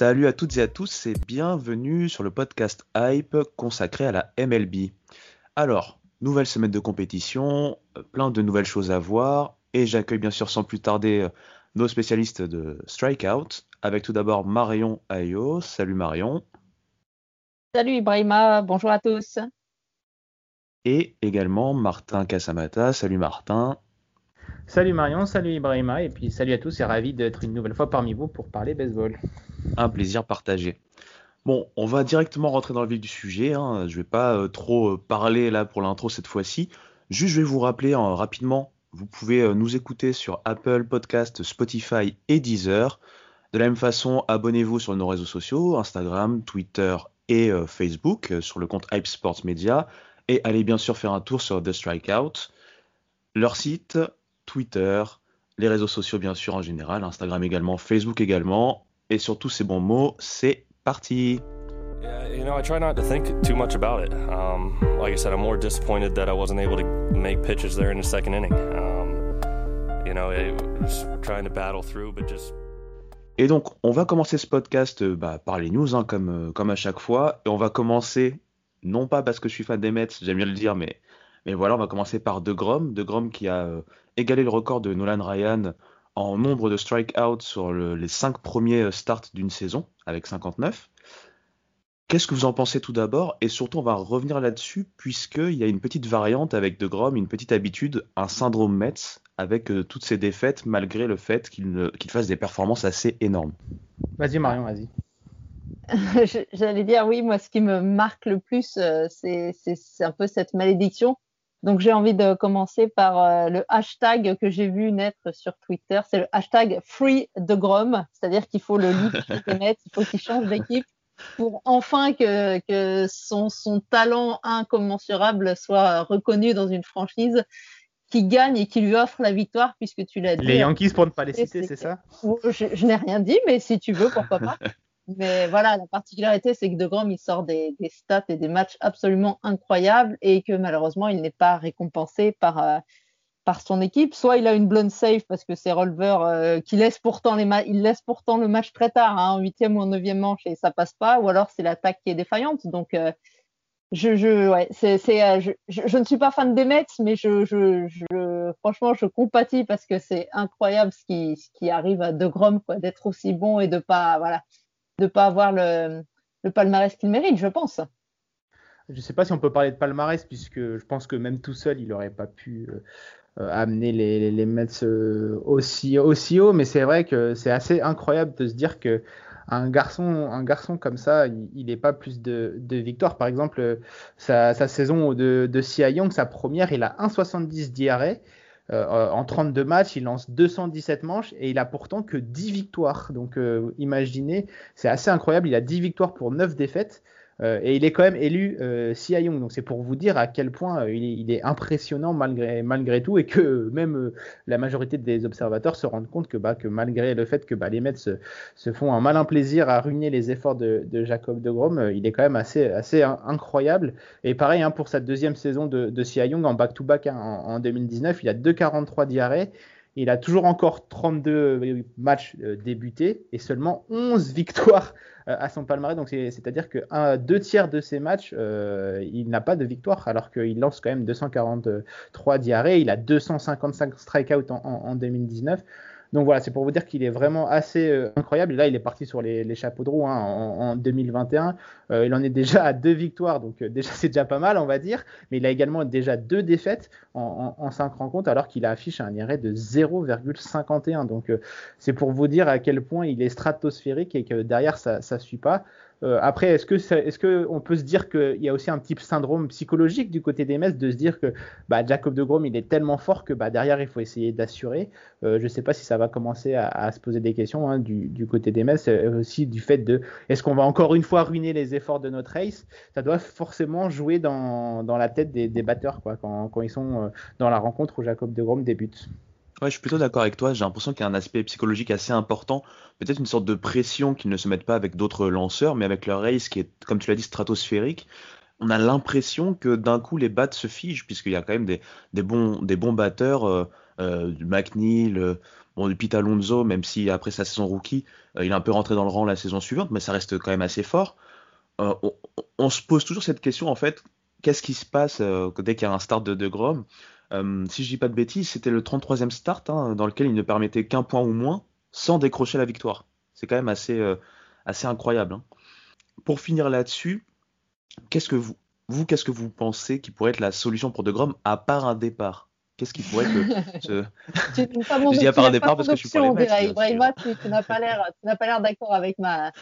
Salut à toutes et à tous et bienvenue sur le podcast Hype consacré à la MLB. Alors, nouvelle semaine de compétition, euh, plein de nouvelles choses à voir et j'accueille bien sûr sans plus tarder euh, nos spécialistes de Strikeout avec tout d'abord Marion Ayo. Salut Marion. Salut Ibrahima, bonjour à tous. Et également Martin Casamata. Salut Martin. Salut Marion, salut Ibrahima, et puis salut à tous et ravi d'être une nouvelle fois parmi vous pour parler baseball. Un plaisir partagé. Bon, on va directement rentrer dans le vif du sujet. Hein. Je vais pas euh, trop euh, parler là pour l'intro cette fois-ci. Juste, je vais vous rappeler hein, rapidement, vous pouvez euh, nous écouter sur Apple Podcast, Spotify et Deezer. De la même façon, abonnez-vous sur nos réseaux sociaux, Instagram, Twitter et Facebook, sur le compte Hype Sports Media. Et allez bien sûr faire un tour sur The Strikeout, leur site, Twitter, les réseaux sociaux bien sûr en général, Instagram également, Facebook également. Et sur tous ces bons mots, c'est parti. Yeah, you know, I try not to think too much about it. Um, like I said, I'm more disappointed that I wasn't able to make pitches there in the second inning. Um, you know, it was trying to battle through, but just Et donc, on va commencer ce podcast euh, bah, par les news, hein, comme, euh, comme à chaque fois. Et on va commencer, non pas parce que je suis fan des Mets, j'aime bien le dire, mais, mais voilà, on va commencer par De Grom. De Grom qui a euh, égalé le record de Nolan Ryan en nombre de strikeouts sur le- les cinq premiers euh, starts d'une saison, avec 59. Qu'est-ce que vous en pensez tout d'abord? Et surtout, on va revenir là-dessus, puisqu'il y a une petite variante avec De Grom, une petite habitude, un syndrome Mets, avec euh, toutes ces défaites, malgré le fait qu'il fasse des performances assez énormes. Vas-y Marion, vas-y. J'allais dire oui, moi ce qui me marque le plus, euh, c'est un peu cette malédiction. Donc j'ai envie de commencer par euh, le hashtag que j'ai vu naître sur Twitter, c'est le hashtag Free de Grom, c'est-à-dire qu'il faut le net, il faut qu'il change d'équipe pour enfin que, que son, son talent incommensurable soit reconnu dans une franchise qui gagne et qui lui offre la victoire, puisque tu l'as dit. Les Yankees pour ne pas les citer, c'est- ça? je n'ai rien dit, mais si tu veux, pourquoi pas. Mais voilà, la particularité, c'est que De Grom, il sort des, stats et des matchs absolument incroyables et que malheureusement, il n'est pas récompensé par, euh, par son équipe. Soit il a une blonde save parce que c'est Rolver euh, qui laisse pourtant les il laisse pourtant le match très tard, hein, en huitième ou en neuvième manche et ça passe pas, ou alors c'est l'attaque qui est défaillante. Donc, euh, je, je, ouais, c'est, je, je ne suis pas fan des Mets, mais je, je, je, franchement, je compatis parce que c'est incroyable ce qui, ce qui arrive à De Grom, quoi, d'être aussi bon et de pas, voilà, de pas avoir le, palmarès qu'il mérite, je pense. Je ne sais pas si on peut parler de palmarès, puisque je pense que même tout seul, il n'aurait pas pu euh, euh, amener les, les, Mets euh, aussi, aussi haut, mais c'est vrai que c'est assez incroyable de se dire que un garçon, un garçon comme ça, il n'est pas plus de, victoires. Par exemple, sa, sa saison de, de Cy Young, sa première, il a 1,70 d'IRA. Euh, en 32 matchs, il lance 217 manches et il a pourtant que 10 victoires. Donc euh, imaginez, c'est assez incroyable. Il a 10 victoires pour 9 défaites. Euh, et il est quand même élu euh, Cy Young. Donc c'est pour vous dire à quel point euh, il, est, impressionnant malgré, tout et que même euh, la majorité des observateurs se rendent compte que, bah, que malgré le fait que bah, les Mets se, se, font un malin plaisir à ruiner les efforts de, Jacob de Grom, euh, il est quand même assez, assez incroyable. Et pareil hein, pour sa deuxième saison de, de Young en back-to-back -back, hein, en, en, 2019, il a 2,43 d'IRA. Il a toujours encore 32 matchs euh, débutés et seulement 11 victoires euh, à son palmarès. Donc c'est-à-dire que deux tiers de ses matchs, euh, il n'a pas de victoire alors qu'il lance quand même 243 diarrhées. Il a 255 strikeouts en 2019. Donc voilà, c'est pour vous dire qu'il est vraiment assez euh, incroyable. Là, il est parti sur les, chapeaux de roue hein, en, 2021. Euh, il en est déjà à deux victoires, donc euh, déjà c'est déjà pas mal, on va dire. Mais il a également déjà deux défaites en, cinq rencontres, alors qu'il a affiché un IRA de 0,51. Donc c'est pour vous dire à quel point il est stratosphérique et que derrière ça ne suit pas. Euh, après, est-ce que est-ce que on peut se dire qu'il y a aussi un petit syndrome psychologique du côté des Mets de se dire que bah, Jacob de Grom il est tellement fort que bah, derrière il faut essayer d'assurer. Euh, je ne sais pas si ça va commencer à, se poser des questions hein, du, côté des Mets, aussi du fait de est-ce qu'on va encore une fois ruiner les efforts de notre race Ça doit forcément jouer dans, dans la tête des, batteurs quoi, quand, quand, ils sont euh, dans la rencontre où Jacob de Grom débute. Ouais, je suis plutôt d'accord avec toi. J'ai l'impression qu'il y a un aspect psychologique assez important. Peut-être une sorte de pression qu'ils ne se mettent pas avec d'autres lanceurs, mais avec leur race qui est, comme tu l'as dit, stratosphérique. On a l'impression que d'un coup les battes se figent, puisqu'il y a quand même des, des, bons, des bons batteurs, euh, euh, du McNeil, euh, bon, du Pete Alonso, même si après sa saison rookie, il est un peu rentré dans le rang la saison suivante, mais ça reste quand même assez fort. On, on, se pose toujours cette question, en fait, qu'est-ce qui se passe dès qu'il y a un start de De Grom? Euh, si je dis pas de bêtises, c'était le 33e start hein, dans lequel il ne permettait qu'un point ou moins sans décrocher la victoire. C'est quand même assez, euh, assez incroyable. Hein. Pour finir là-dessus, qu'est-ce que vous, vous qu'est-ce que vous pensez qui pourrait être la solution pour De Grom à part un départ? Qu'est-ce qui pourrait être ce... je dis à part un départ parce que je suis pas les Ibrahima, tu, n'as pas l'air, d'accord avec ma,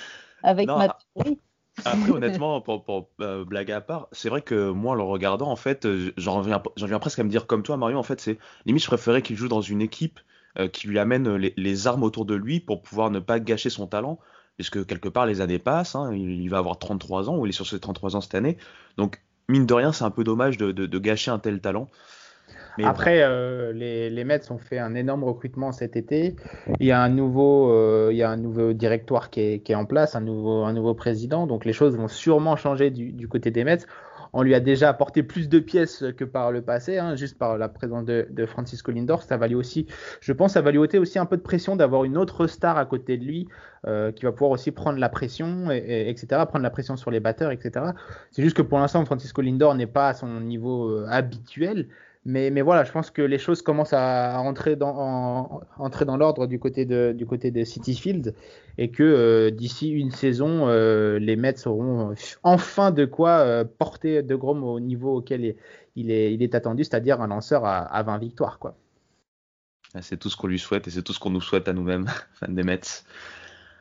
avec ma théorie. Après, honnêtement, pour, euh, blague à part, c'est vrai que moi, en le regardant, en fait, euh, j'en viens, presque à me dire comme toi, Mario. En fait, c'est limite, je préférais qu'il joue dans une équipe euh, qui lui amène les, armes autour de lui pour pouvoir ne pas gâcher son talent. Puisque quelque part, les années passent. Hein, il, va avoir 33 ans, ou il est sur ses 33 ans cette année. Donc, mine de rien, c'est un peu dommage de gâcher un tel talent. Après, euh, les, les, Mets ont fait un énorme recrutement cet été. Il y a un nouveau, euh, il y a un nouveau directoire qui est, qui est, en place, un nouveau, un nouveau président. Donc les choses vont sûrement changer du, du, côté des Mets. On lui a déjà apporté plus de pièces que par le passé, hein, juste par la présence de, de, Francisco Lindor. Ça va lui aussi, je pense, ça va lui ôter aussi un peu de pression d'avoir une autre star à côté de lui euh, qui va pouvoir aussi prendre la pression, et, etc., prendre la pression sur les batteurs, etc. C'est juste que pour l'instant, Francisco Lindor n'est pas à son niveau euh, habituel. Mais, voilà, je pense que les choses commencent à, entrer dans, l'ordre du côté de, du City Field et que euh, d'ici une saison, euh, les Mets auront enfin de quoi euh, porter De Grom au niveau auquel il est, attendu, c'est-à-dire un lanceur à, à 20 victoires. Ah, c'est tout ce qu'on lui souhaite et c'est tout ce qu'on nous souhaite à nous-mêmes, fans des Mets.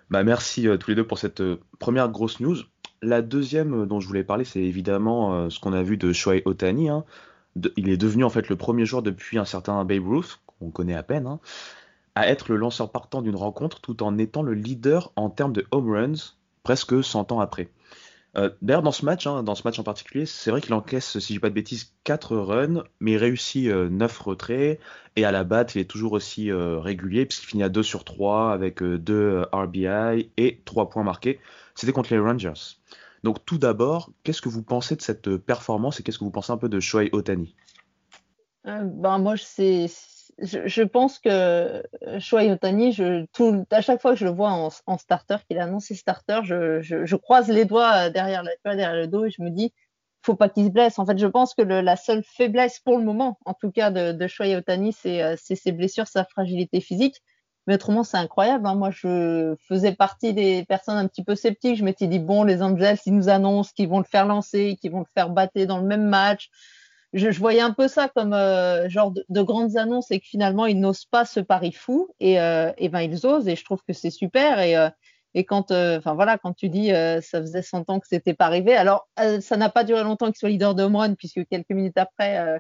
Bah, merci tous les deux pour cette première grosse news. La deuxième dont je voulais parler, c'est évidemment ce qu'on a vu de Shohei Otani. Hein il est devenu en fait le premier joueur depuis un certain Babe Ruth, qu'on connaît à peine, hein, à être le lanceur partant d'une rencontre tout en étant le leader en termes de home runs presque 100 ans après. Euh, d'ailleurs, dans ce match, hein, dans ce match en particulier, c'est vrai qu'il encaisse, si je dis pas de bêtises, 4 runs, mais il réussit 9 euh, retraits, et à la batte, il est toujours aussi euh, régulier, puisqu'il finit à 2 sur 3 avec 2 RBI et 3 points marqués. C'était contre les Rangers. Donc tout d'abord, qu'est-ce que vous pensez de cette euh, performance et qu'est-ce que vous pensez un peu de Shohei Otani? Euh, ben moi, je, pense que euh, Shohei Otani, je, à chaque fois que je le vois en, starter, qu'il a annoncé starter, je, croise les doigts derrière, le dos et je me dis, faut pas qu'il se blesse. En fait, je pense que la seule faiblesse pour le moment, en tout cas de, de Otani, c'est ses blessures, sa fragilité physique. Mais autrement, c'est incroyable. Hein. Moi, je faisais partie des personnes un petit peu sceptiques. Je m'étais dit, bon, les Angels, ils nous annoncent qu'ils vont le faire lancer, qu'ils vont le faire battre dans le même match. Je, voyais un peu ça comme euh, genre de, grandes annonces et que finalement, ils n'osent pas ce pari fou. Et, euh, et ben, ils osent et je trouve que c'est super. Et, euh, et quand, enfin voilà, quand tu dis, ça faisait 100 ans que c'était pas arrivé. Alors, ça n'a pas duré longtemps qu'il soit leader de home run puisque quelques minutes après,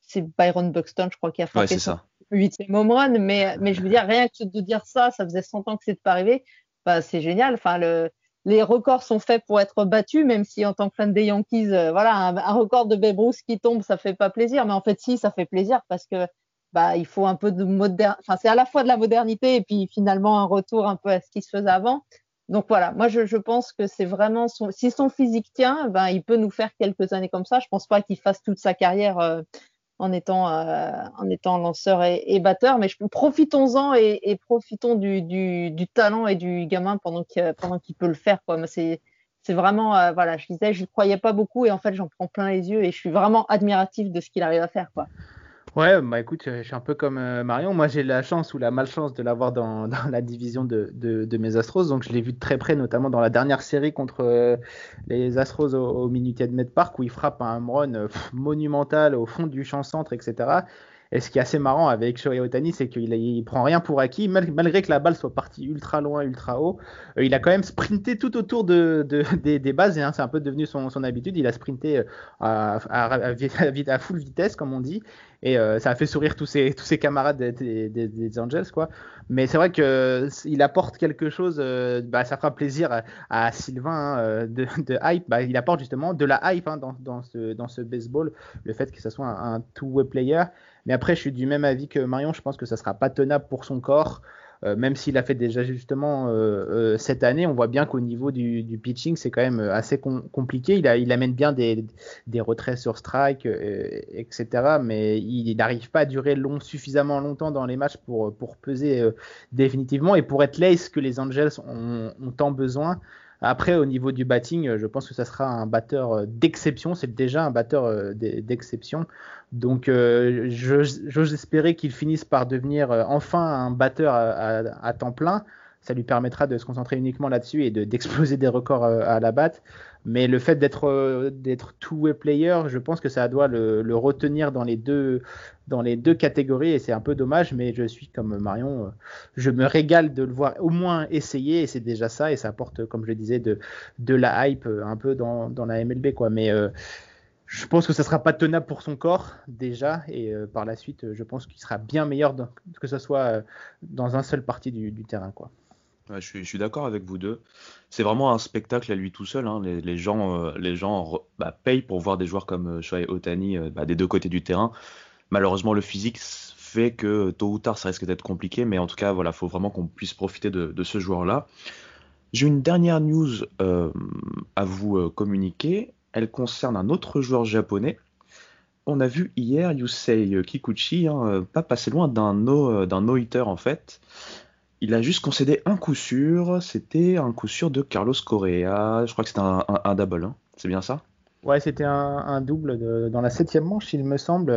c'est Byron Buxton, je crois, qui a frappé ça huitième home run, mais, mais je veux dire, rien que de dire ça, ça faisait 100 ans que c'était pas arrivé, bah, c'est génial. Enfin, le, les records sont faits pour être battus, même si en tant que fan des Yankees, euh, voilà, un, record de Babe Ruth qui tombe, ça fait pas plaisir. Mais en fait, si, ça fait plaisir parce que bah, il faut un peu de moderne, enfin, c'est à la fois de la modernité et puis finalement un retour un peu à ce qui se faisait avant. Donc voilà, moi je, je pense que c'est vraiment si son physique tient, ben il peut nous faire quelques années comme ça. Je pense pas qu'il fasse toute sa carrière euh, en étant, euh, en étant lanceur et, batteur. Mais profitons-en et, profitons du, talent et du gamin pendant qu'il pendant peut le faire. C'est, vraiment, euh, voilà, je disais, je ne croyais pas beaucoup et en fait, j'en prends plein les yeux et je suis vraiment admiratif de ce qu'il arrive à faire. Ouais, bah écoute, je suis un peu comme euh, Marion. Moi, j'ai la chance ou la malchance de l'avoir dans, la division de, de, mes Astros. Donc, je l'ai vu de très près, notamment dans la dernière série contre euh, les Astros au, au Minute Med Park, où il frappe un home euh, monumental au fond du champ centre, etc. Et ce qui est assez marrant avec Shohei Otani, c'est qu'il il prend rien pour acquis, malgré que la balle soit partie ultra loin, ultra haut. Euh, il a quand même sprinté tout autour de, de des, bases, hein, c'est un peu devenu son, habitude. Il a sprinté euh, à, full vitesse, comme on dit, et euh, ça a fait sourire tous ses, camarades des, Angels, quoi. Mais c'est vrai que il apporte quelque chose, bah, ça fera plaisir à, Sylvain hein, de, hype. Bah, il apporte justement de la hype hein, dans, ce, baseball, le fait que ce soit un, un two-way player. Mais après, je suis du même avis que Marion. Je pense que ça sera pas tenable pour son corps. Euh, même s'il a fait des ajustements euh, euh, cette année, on voit bien qu'au niveau du, pitching, c'est quand même assez com compliqué. Il, amène bien des, retraits sur strike, etc. Mais il n'arrive pas à durer suffisamment longtemps dans les matchs pour, peser définitivement et pour être l'ace que les Angels ont tant besoin. Après, au niveau du batting, je pense que ça sera un batteur d'exception. C'est déjà un batteur d'exception. Donc, euh, j'ose espérer qu'il finisse par devenir euh, enfin un batteur à, temps plein. Ça lui permettra de se concentrer uniquement là-dessus et d'exploser de, des records euh, à la batte. Mais le fait d'être euh, d'être two-way player, je pense que ça doit le, le, retenir dans les deux dans les deux catégories et c'est un peu dommage. Mais je suis comme Marion, je me régale de le voir au moins essayer et c'est déjà ça et ça apporte, comme je disais, de de la hype un peu dans dans la MLB quoi. Mais euh, je pense que ça sera pas tenable pour son corps déjà et euh, par la suite je pense qu'il sera bien meilleur que ce soit euh, dans un seul parti du, du terrain quoi. Je suis, d'accord avec vous deux. C'est vraiment un spectacle à lui tout seul. Hein. Les, gens, euh, les gens bah, payent pour voir des joueurs comme Shohei Otani bah, des deux côtés du terrain. Malheureusement, le physique fait que tôt ou tard, ça risque d'être compliqué. Mais en tout cas, voilà, faut vraiment qu'on puisse profiter de, ce joueur-là. J'ai une dernière news à vous communiquer elle concerne un autre joueur japonais. On a vu hier Yusei Kikuchi, hein, pas passer loin d'un no, no-hitter en fait. Il a juste concédé un coup sûr, c'était un coup sûr de Carlos Correa, je crois que c'était un, double, hein. c'est bien ça? Ouais, c'était un, un, double de, dans la septième manche, il me semble,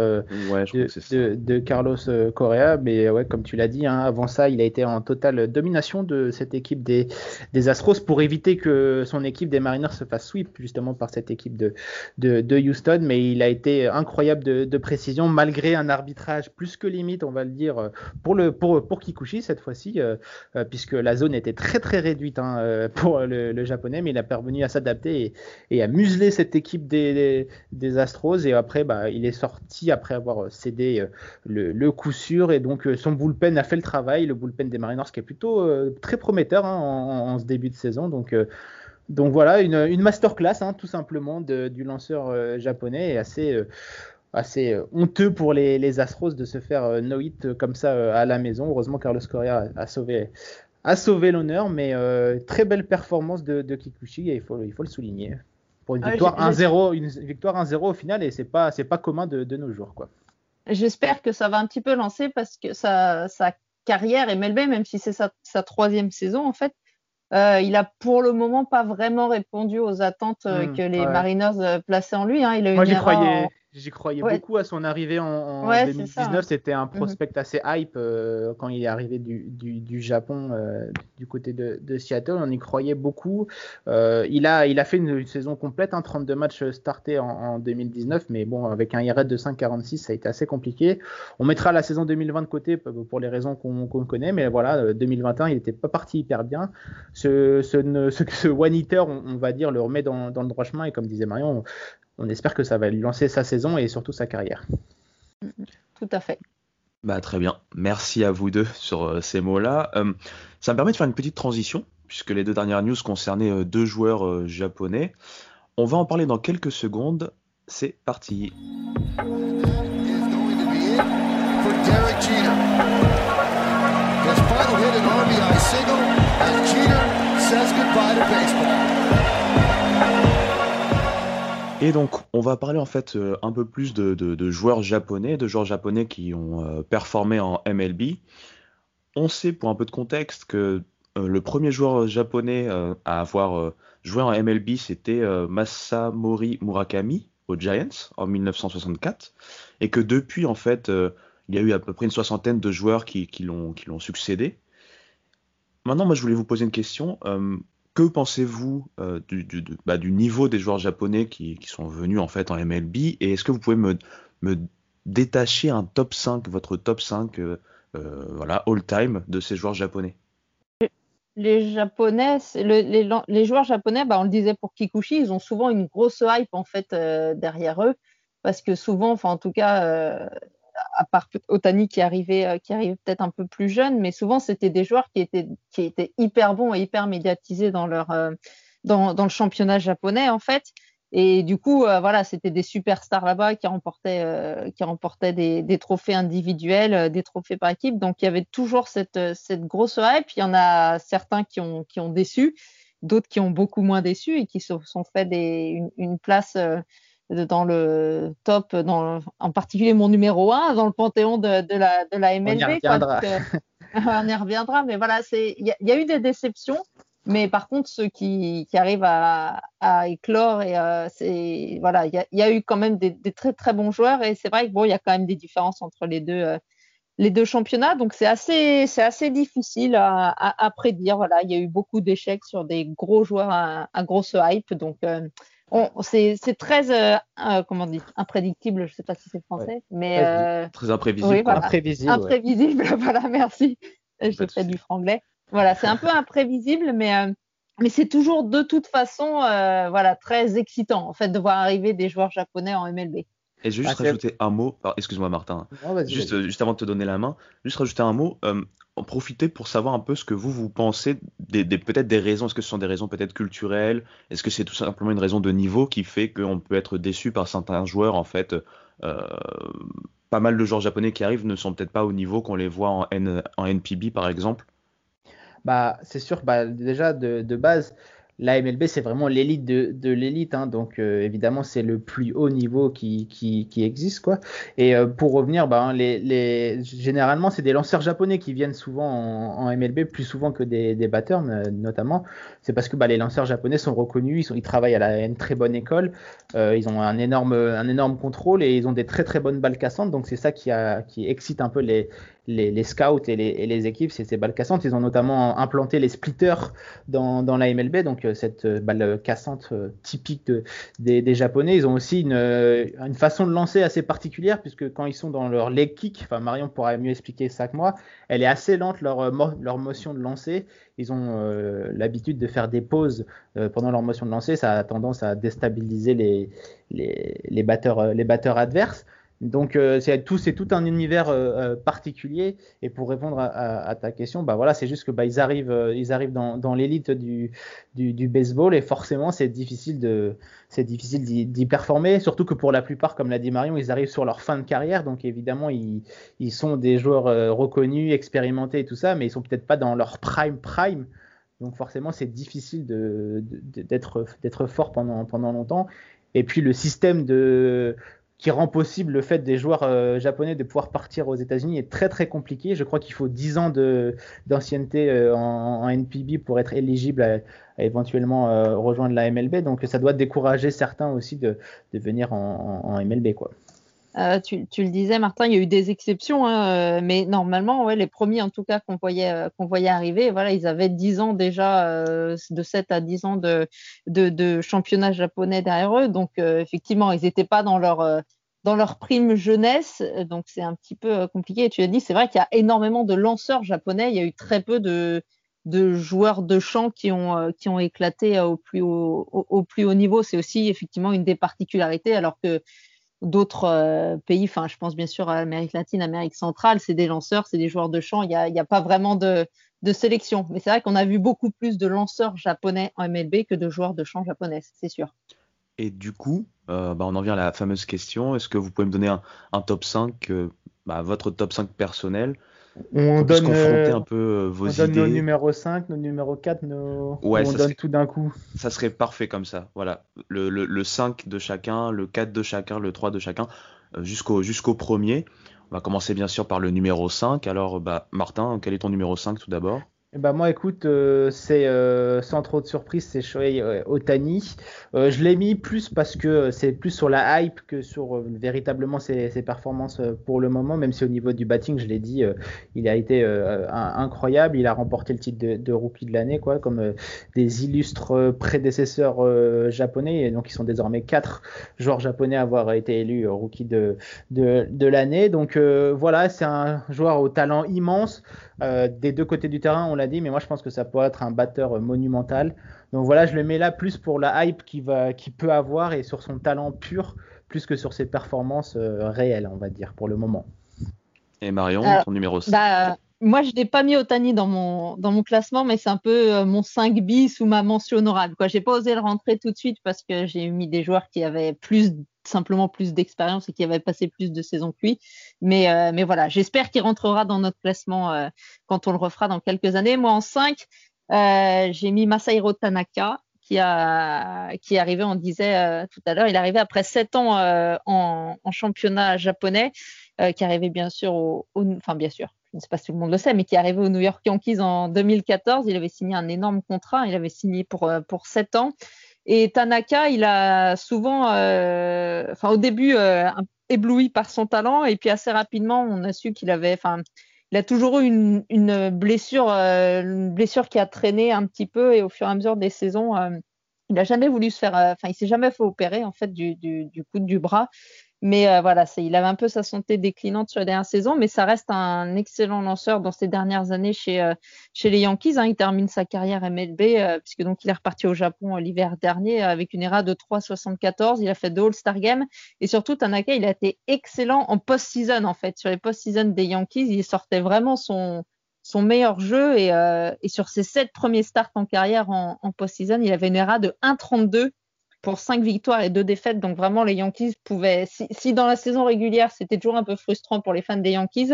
ouais, de, de, de, Carlos euh, Correa. Mais ouais, comme tu l'as dit, hein, avant ça, il a été en totale domination de cette équipe des, des Astros pour éviter que son équipe des Mariners se fasse sweep justement par cette équipe de, Houston. Mais il a été incroyable de, de, précision malgré un arbitrage plus que limite, on va le dire, pour le pour pour Kikuchi cette fois-ci, euh, puisque la zone était très très réduite hein, pour le, le, japonais, mais il a parvenu à s'adapter et, et à museler cette équipe des, Astros et après bah, il est sorti après avoir cédé euh, le, coup sûr et donc euh, son bullpen a fait le travail, le bullpen des Mariners qui est plutôt euh, très prometteur hein, en, ce début de saison. Donc euh, donc voilà une, masterclass hein, tout simplement du lanceur euh, japonais et assez assez honteux pour les, Astros de se faire no hit comme ça à la maison. Heureusement Carlos Correa a, sauvé a sauvé l'honneur mais très belle performance de, de Kikuchi et il faut il faut le souligner pour une victoire ah, 1-0 une victoire 1-0 au final et c'est pas c'est pas commun de, de, nos jours quoi. J'espère que ça va un petit peu lancer parce que sa, sa carrière MLB même si c'est sa, sa, troisième saison en fait euh, il a pour le moment pas vraiment répondu aux attentes mmh, que les ouais. Mariners euh, plaçaient en lui hein. il a Moi j'y croyais. J'y croyais ouais. beaucoup à son arrivée en, en ouais, 2019. C'était un mhm. prospect mmh. assez hype euh, quand il est arrivé du, du, du Japon, euh, du côté de, de, Seattle. On y croyait beaucoup. Euh, il, a, il a fait une, une saison complète, hein, 32 matchs startés en, en, 2019, mais bon, avec un IRA de 5,46, ça a été assez compliqué. On mettra la saison 2020 de côté pour les raisons qu'on qu connaît, mais voilà, 2021, il n'était pas parti hyper bien. Ce, ce, ce, ce one-hitter, on, on, va dire, le remet dans, dans le droit chemin, et comme disait Marion, on espère que ça va lui lancer sa saison et surtout sa carrière. Tout à fait. Bah, très bien. Merci à vous deux sur euh, ces mots-là. Euh, ça me permet de faire une petite transition, puisque les deux dernières news concernaient euh, deux joueurs euh, japonais. On va en parler dans quelques secondes. C'est parti. Et donc, on va parler en fait euh, un peu plus de, de, de, joueurs japonais, de joueurs japonais qui ont euh, performé en MLB. On sait, pour un peu de contexte, que euh, le premier joueur japonais euh, à avoir euh, joué en MLB, c'était Masamori Murakami, aux Giants en 1964 et que depuis en fait il y a eu à peu près une soixantaine de joueurs qui, qui l'ont succédé. Maintenant, moi je voulais vous poser une question. Que pensez-vous du, du, bah, du, niveau des joueurs japonais qui, sont venus en fait en MLB et est-ce que vous pouvez me, détacher un top 5, votre top 5 voilà, all-time de ces joueurs japonais? Les Japonais, les, joueurs japonais, bah, on le disait pour Kikuchi, ils ont souvent une grosse hype en fait euh, derrière eux, parce que souvent, enfin en tout cas, euh, à part Otani qui arrivait, euh, qui arrivait peut-être un peu plus jeune, mais souvent c'était des joueurs qui étaient, hyper bons et hyper médiatisés dans leur dans, dans, le championnat japonais en fait. Et du coup, euh, voilà, c'était des superstars là-bas qui remportaient, euh, qui remportaient des, trophées individuels, euh, des trophées par équipe. Donc, il y avait toujours cette, cette grosse hype. Il y en a certains qui ont, qui ont déçu, d'autres qui ont beaucoup moins déçu et qui se sont fait une place dans le top, dans, en particulier mon numéro 1 dans le panthéon de, de, la, de la MLB. On y reviendra. on y reviendra, mais voilà, il y, y, a eu des déceptions. Mais par contre, ceux qui, qui arrivent à, à, éclore, et euh, c'est voilà, il y, y, a eu quand même des, des, très très bons joueurs, et c'est vrai que bon, il y a quand même des différences entre les deux euh, les deux championnats, donc c'est assez c'est assez difficile à, à, à, prédire. Voilà, il y a eu beaucoup d'échecs sur des gros joueurs à, à grosse hype, donc euh, c'est très euh, euh, comment dit imprédictible. Je sais pas si c'est français, mais très imprévisible. Oui, voilà. Imprévisible. Imprévisible, voilà, merci. J'ai fait du franglais. Voilà, c'est un peu imprévisible, mais, euh, mais c'est toujours de toute façon euh, voilà, très excitant en fait de voir arriver des joueurs japonais en MLB. Et je vais juste ah, rajouter un mot, excuse-moi Martin, juste, juste avant de te donner la main, juste rajouter un mot, euh, en profiter pour savoir un peu ce que vous, vous pensez, des, peut-être des raisons, est-ce que ce sont des raisons peut-être culturelles, est-ce que c'est tout simplement une raison de niveau qui fait qu'on peut être déçu par certains joueurs en fait euh, pas mal de joueurs japonais qui arrivent ne sont peut-être pas au niveau qu'on les voit en, NPB par exemple? Bah, c'est sûr, bah, déjà de base, la MLB, c'est vraiment l'élite de, l'élite, hein, donc euh, évidemment c'est le plus haut niveau qui, qui, existe quoi. Et euh, pour revenir, bah, hein, les, généralement c'est des lanceurs japonais qui viennent souvent en, MLB plus souvent que des, des batteurs notamment. C'est parce que bah, les lanceurs japonais sont reconnus, ils, travaillent à la, une très bonne école, euh, ils ont un énorme, un énorme contrôle et ils ont des très très bonnes balles cassantes, donc c'est ça qui, qui excite un peu les, les, scouts et les, équipes, c'est ces balles cassantes. Ils ont notamment implanté les splitters dans, la MLB, donc euh, cette euh, balle cassante euh, typique de, des, Japonais. Ils ont aussi une, façon de lancer assez particulière, puisque quand ils sont dans leur leg kick, enfin Marion pourra mieux expliquer ça que moi, elle est assez lente leur, motion de lancer. Ils ont l'habitude de faire des pauses pendant leur motion de lancer. Ça a tendance à déstabiliser les batteurs adverses. Donc euh, c'est tout, c'est tout un univers euh, euh, particulier. Et pour répondre à, ta question, bah voilà, c'est juste que bah ils arrivent, ils arrivent dans, dans l'élite du, du, du, baseball et forcément c'est difficile de, c'est difficile d'y performer. Surtout que pour la plupart, comme l'a dit Marion, ils arrivent sur leur fin de carrière, donc évidemment ils, ils sont des joueurs reconnus, expérimentés et tout ça, mais ils sont peut-être pas dans leur prime prime. Donc forcément c'est difficile de, d'être, d'être fort pendant pendant longtemps. Et puis le système de qui rend possible le fait des joueurs euh, japonais de pouvoir partir aux États-Unis est très très compliqué. Je crois qu'il faut 10 ans d'ancienneté euh, en, en, NPB pour être éligible à, éventuellement euh, rejoindre la MLB. Donc ça doit décourager certains aussi de, venir en, en, MLB. Quoi. Euh, tu, le disais, Martin, il y a eu des exceptions, hein, mais normalement, les premiers en tout cas qu'on voyait, voyait arriver, ils avaient 10 ans déjà, de 7 à 10 ans de, championnat japonais derrière eux. Donc, effectivement, ils n'étaient pas dans leur prime jeunesse, donc c'est un petit peu compliqué. Tu as dit, c'est vrai qu'il y a énormément de lanceurs japonais. Il y a eu très peu de, joueurs de champ qui ont, éclaté au plus haut, au, au plus haut niveau. C'est aussi effectivement une des particularités, alors que d'autres pays, enfin, je pense bien sûr à l'Amérique latine, Amérique centrale, c'est des lanceurs, c'est des joueurs de champ. Il n'y a, a, pas vraiment de, sélection. Mais c'est vrai qu'on a vu beaucoup plus de lanceurs japonais en MLB que de joueurs de champ japonais, c'est sûr. Et du coup, euh, bah, on en vient à la fameuse question. Est-ce que vous pouvez me donner un, un top 5, euh, bah, votre top 5 personnel? On donne, confronter un peu euh, vos on idées. donne nos numéros 5, nos numéros 4, nos... Ouais, on donne serait- tout d'un coup. Ça serait parfait comme ça. Voilà. Le, le, le 5 de chacun, le 4 de chacun, le 3 de chacun, euh, jusqu'au jusqu'au premier. On va commencer bien sûr par le numéro 5. Alors, bah, Martin, quel est ton numéro 5 tout d'abord? Ben moi, écoute, euh, c'est euh, sans trop de surprise, c'est Shohei euh, Otani. je l'ai mis plus parce que c'est plus sur la hype que sur véritablement ses, ses, performances pour le moment, même si au niveau du batting, je l'ai dit, il a été incroyable. Il a remporté le titre de, de rookie de l'année, quoi, comme des illustres prédécesseurs japonais. Et donc, ils sont désormais quatre joueurs japonais à avoir été élus rookie de, de, de l'année. Donc voilà, c'est un joueur au talent immense. Euh, des deux côtés du terrain, on l'a dit, mais moi je pense que ça pourrait être un batteur monumental. Donc voilà, je le mets là plus pour la hype qu'il va, peut avoir et sur son talent pur, plus que sur ses performances euh, réelles, on va dire, pour le moment. Et Marion, ton numéro 5 bah, Moi, je n'ai pas mis Otani dans mon, dans mon classement, mais c'est un peu euh, mon 5 bis ou ma mention honorable. Je n'ai pas osé le rentrer tout de suite parce que j'ai mis des joueurs qui avaient plus simplement plus d'expérience et qui avait passé plus de saisons que lui. Mais, euh, mais voilà, j'espère qu'il rentrera dans notre classement euh, quand on le refera dans quelques années. Moi, en 5, euh, j'ai mis Masahiro Tanaka, qui, a, qui est arrivé, on disait tout à l'heure, il est arrivé après 7 ans en, championnat japonais, qui arrivé bien sûr au, enfin bien sûr, je ne sais pas si tout le monde le sait, mais qui est arrivé au New York Yankees en 2014. Il avait signé un énorme contrat, il avait signé pour, pour 7 ans. Et Tanaka, il a souvent, euh, enfin au début, euh, ébloui par son talent, et puis assez rapidement, on a su qu'il avait, enfin, il a toujours eu une, blessure, euh, une blessure qui a traîné un petit peu, et au fur et à mesure des saisons, il n'a jamais voulu se faire, enfin, il s'est jamais fait opérer en fait du, du, du coude du bras. Mais euh, voilà, il avait un peu sa santé déclinante sur la dernière saison, mais ça reste un excellent lanceur dans ses dernières années chez, euh, chez les Yankees. Hein. Il termine sa carrière MLB, euh, puisque donc il est reparti au Japon l'hiver dernier avec une ERA de 3,74. Il a fait deux All-Star Games. Et surtout, Tanaka, il a été excellent en post-season, en fait. Sur les post-season des Yankees, il sortait vraiment son, son meilleur jeu. Et, et sur ses sept premiers starts en carrière en, en post-season, il avait une ERA de 1,32 pour cinq victoires et deux défaites. Donc vraiment, les Yankees pouvaient, si, dans la saison régulière, c'était toujours un peu frustrant pour les fans des Yankees,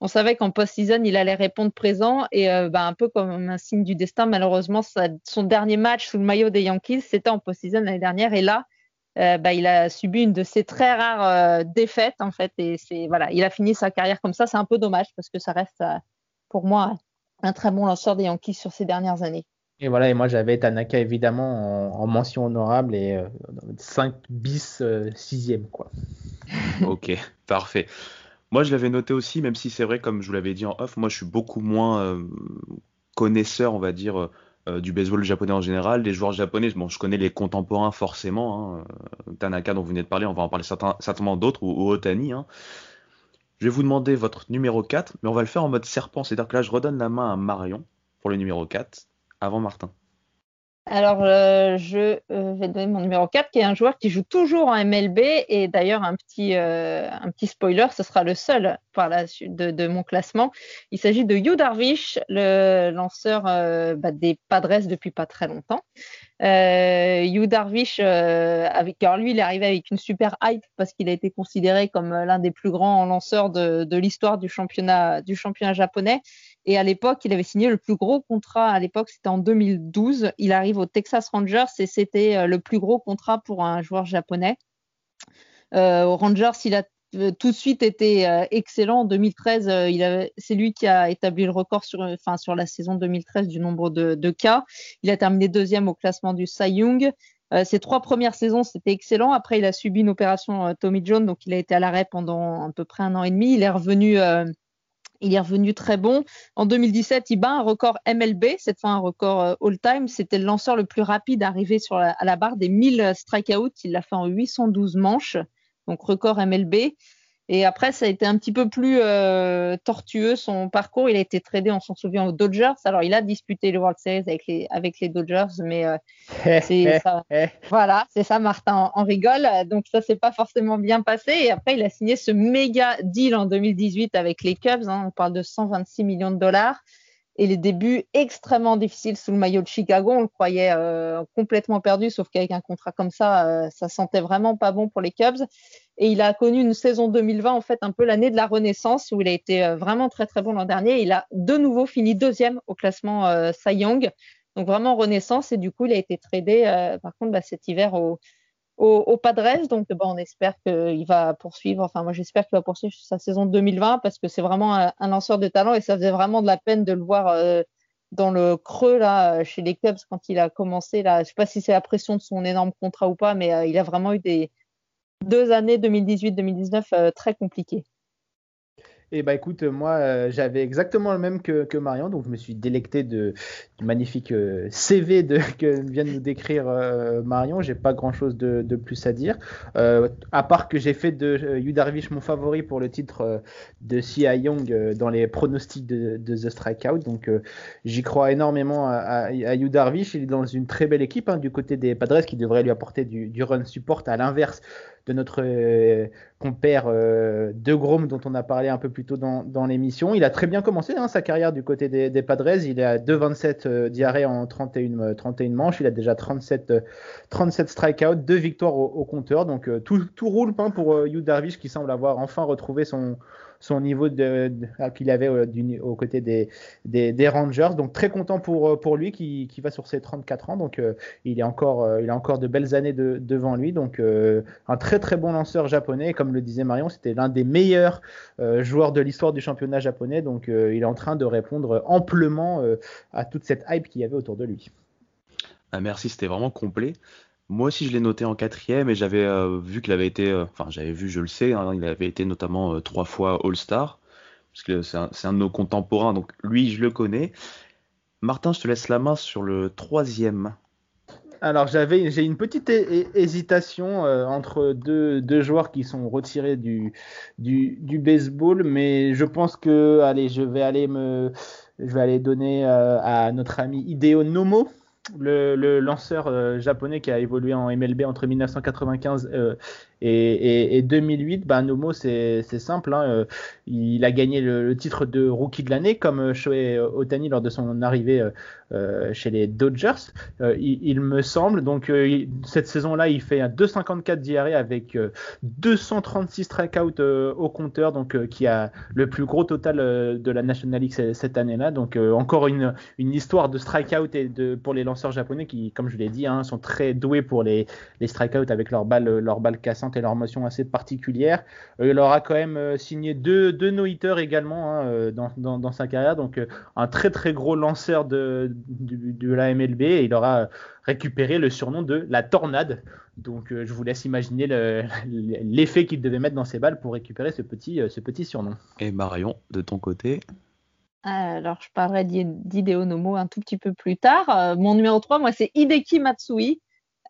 on savait qu'en post-season, il allait répondre présent et euh, bah, un peu comme un signe du destin, malheureusement, son dernier match sous le maillot des Yankees, c'était en post-season l'année dernière et là, euh, bah, il a subi une de ses très rares euh, défaites en fait et voilà, il a fini sa carrière comme ça. C'est un peu dommage parce que ça reste pour moi un très bon lanceur des Yankees sur ces dernières années. Et voilà, et moi j'avais Tanaka évidemment en, mention honorable et 5 euh, bis 6ème euh, quoi. ok, parfait. Moi je l'avais noté aussi, même si c'est vrai, comme je vous l'avais dit en off, moi je suis beaucoup moins euh, connaisseur, on va dire, du baseball japonais en général, des joueurs japonais. Bon, je connais les contemporains forcément, hein, Tanaka dont vous venez de parler, on va en parler certainement d'autres, ou, Otani. Hein. Je vais vous demander votre numéro 4, mais on va le faire en mode serpent, c'est-à-dire que là je redonne la main à Marion pour le numéro 4 avant Martin alors, euh, je euh, vais donner mon numéro 4, qui est un joueur qui joue toujours en MLB. Et d'ailleurs, un, petit, euh, un petit spoiler, ce sera le seul par la suite de, mon classement. Il s'agit de Yu Darvish, le lanceur bah, des Padres depuis pas très longtemps. Yu Darvish, avec, lui, il est arrivé avec une super hype parce qu'il a été considéré comme l'un des plus grands lanceurs de, de l'histoire du championnat, du championnat japonais. Et à l'époque, il avait signé le plus gros contrat. À l'époque, c'était en 2012. Il arrive au Texas Rangers et c'était euh, le plus gros contrat pour un joueur japonais. Euh, au Rangers, il a euh, tout de suite été excellent. En 2013, c'est lui qui a établi le record sur, enfin, sur la saison 2013 du nombre de, de, cas. Il a terminé deuxième au classement du Cy Young. ses trois premières saisons, c'était excellent. Après, il a subi une opération Tommy John, donc il a été à l'arrêt pendant à peu près un an et demi. Il est revenu il est revenu très bon. En 2017, il bat un record MLB, cette fois un record euh, all-time. C'était le lanceur le plus rapide arrivé sur à la barre des 1000 strikeouts. Il l'a fait en 812 manches, donc record MLB. Et après, ça a été un petit peu plus euh, tortueux son parcours. Il a été tradé, on s'en souvient, aux Dodgers. Alors, il a disputé le World Series avec les, avec les Dodgers, mais euh, c'est ça. Voilà, c'est ça, Martin en, rigole. Donc, ça s'est pas forcément bien passé. Et après, il a signé ce méga deal en 2018 avec les Cubs. Hein. On parle de 126 millions de dollars et les débuts extrêmement difficiles sous le maillot de Chicago. On le croyait euh, complètement perdu, sauf qu'avec un contrat comme ça, euh, ça sentait vraiment pas bon pour les Cubs. Et il a connu une saison 2020, en fait, un peu l'année de la renaissance, où il a été euh, vraiment très très bon l'an dernier. Il a de nouveau fini deuxième au classement Cy Young, donc vraiment renaissance. Et du coup, il a été tradé, par contre, bah, cet hiver au, au, Padres. Donc, on espère qu'il va poursuivre. Enfin, moi, j'espère qu'il va poursuivre sa saison 2020 parce que c'est vraiment un, lanceur de talent et ça faisait vraiment de la peine de le voir euh, dans le creux là chez les Cubs quand il a commencé là. Je sais pas si c'est la pression de son énorme contrat ou pas, mais il a vraiment eu des deux années 2018-2019 très compliquées. Et bah écoute, moi euh, j'avais exactement le même que, Marion, donc je me suis délecté de, du magnifique euh, CV que vient de nous décrire euh, Marion. J'ai pas grand chose de, plus à dire, à part que j'ai fait de Yu Darvish mon favori pour le titre de Cia Young dans les pronostics de, The Strikeout. Donc j'y crois énormément à, à, Yu Darvish. Il est dans une très belle équipe hein, du côté des Padres qui devrait lui apporter du run support à l'inverse de notre euh, compère euh, De Grom dont on a parlé un peu plus tôt dans, l'émission. Il a très bien commencé hein, sa carrière du côté des, Padres. Il est à 2,27 euh, diarrhées en 31, 31 manches. Il a déjà 37, 37 strikeouts, 2 victoires au, compteur. Donc tout, tout roule pas pour Hugh Darvish qui semble avoir enfin retrouvé son, son niveau de, ah, qu'il avait euh, aux côtés des, Rangers. Donc très content pour, euh, lui qui, va sur ses 34 ans. Donc euh, il, a encore de belles années de, devant lui. Donc un très très bon lanceur japonais. comme le disait Marion, c'était l'un des meilleurs joueurs de l'histoire du championnat japonais. Donc il est en train de répondre amplement à toute cette hype qu'il y avait autour de lui. Ah, merci, c'était vraiment complet. Moi aussi, je l'ai noté en quatrième et j'avais euh, vu qu'il avait été, euh, enfin, j'avais vu, je le sais, hein, il avait été notamment euh, trois fois All-Star, parce que c'est un, de nos contemporains, donc lui, je le connais. Martin, je te laisse la main sur le troisième. Alors, j'avais, j'ai une petite hésitation entre deux, deux, joueurs qui sont retirés du, du, du, baseball, mais je pense que, allez, je vais aller me, je vais aller donner à notre ami Hideo Nomo le, lanceur euh, japonais qui a évolué en MLB entre 1995 euh, et, 2008, bah, Nomo, c'est simple. Hein, euh, il a gagné le, titre de rookie de l'année, comme Shohei Otani lors de son arrivée chez les Dodgers, il, me semble. Donc, cette saison-là, il fait un 2,54 d'IRA avec 236 strikeouts au compteur, donc qui a le plus gros total de la National League cette année-là. Donc, encore une, histoire de strikeout pour les lanceurs japonais qui, comme je l'ai dit, hein, sont très doués pour les, strikeouts avec leur balle, leur balle cassante et leur motion assez particulière. Euh, il aura quand même euh, signé deux, deux no-hitters également hein, euh, dans, dans, sa carrière, donc un très très gros lanceur de, de, la MLB et il aura récupéré le surnom de la tornade. Donc je vous laisse imaginer l'effet qu'il devait mettre dans ses balles pour récupérer ce petit, ce petit surnom. Et Marion, de ton côté? Alors, je parlerai d'Hideo Nomo un tout petit peu plus tard. Euh, mon numéro 3, moi, c'est Hideki Matsui.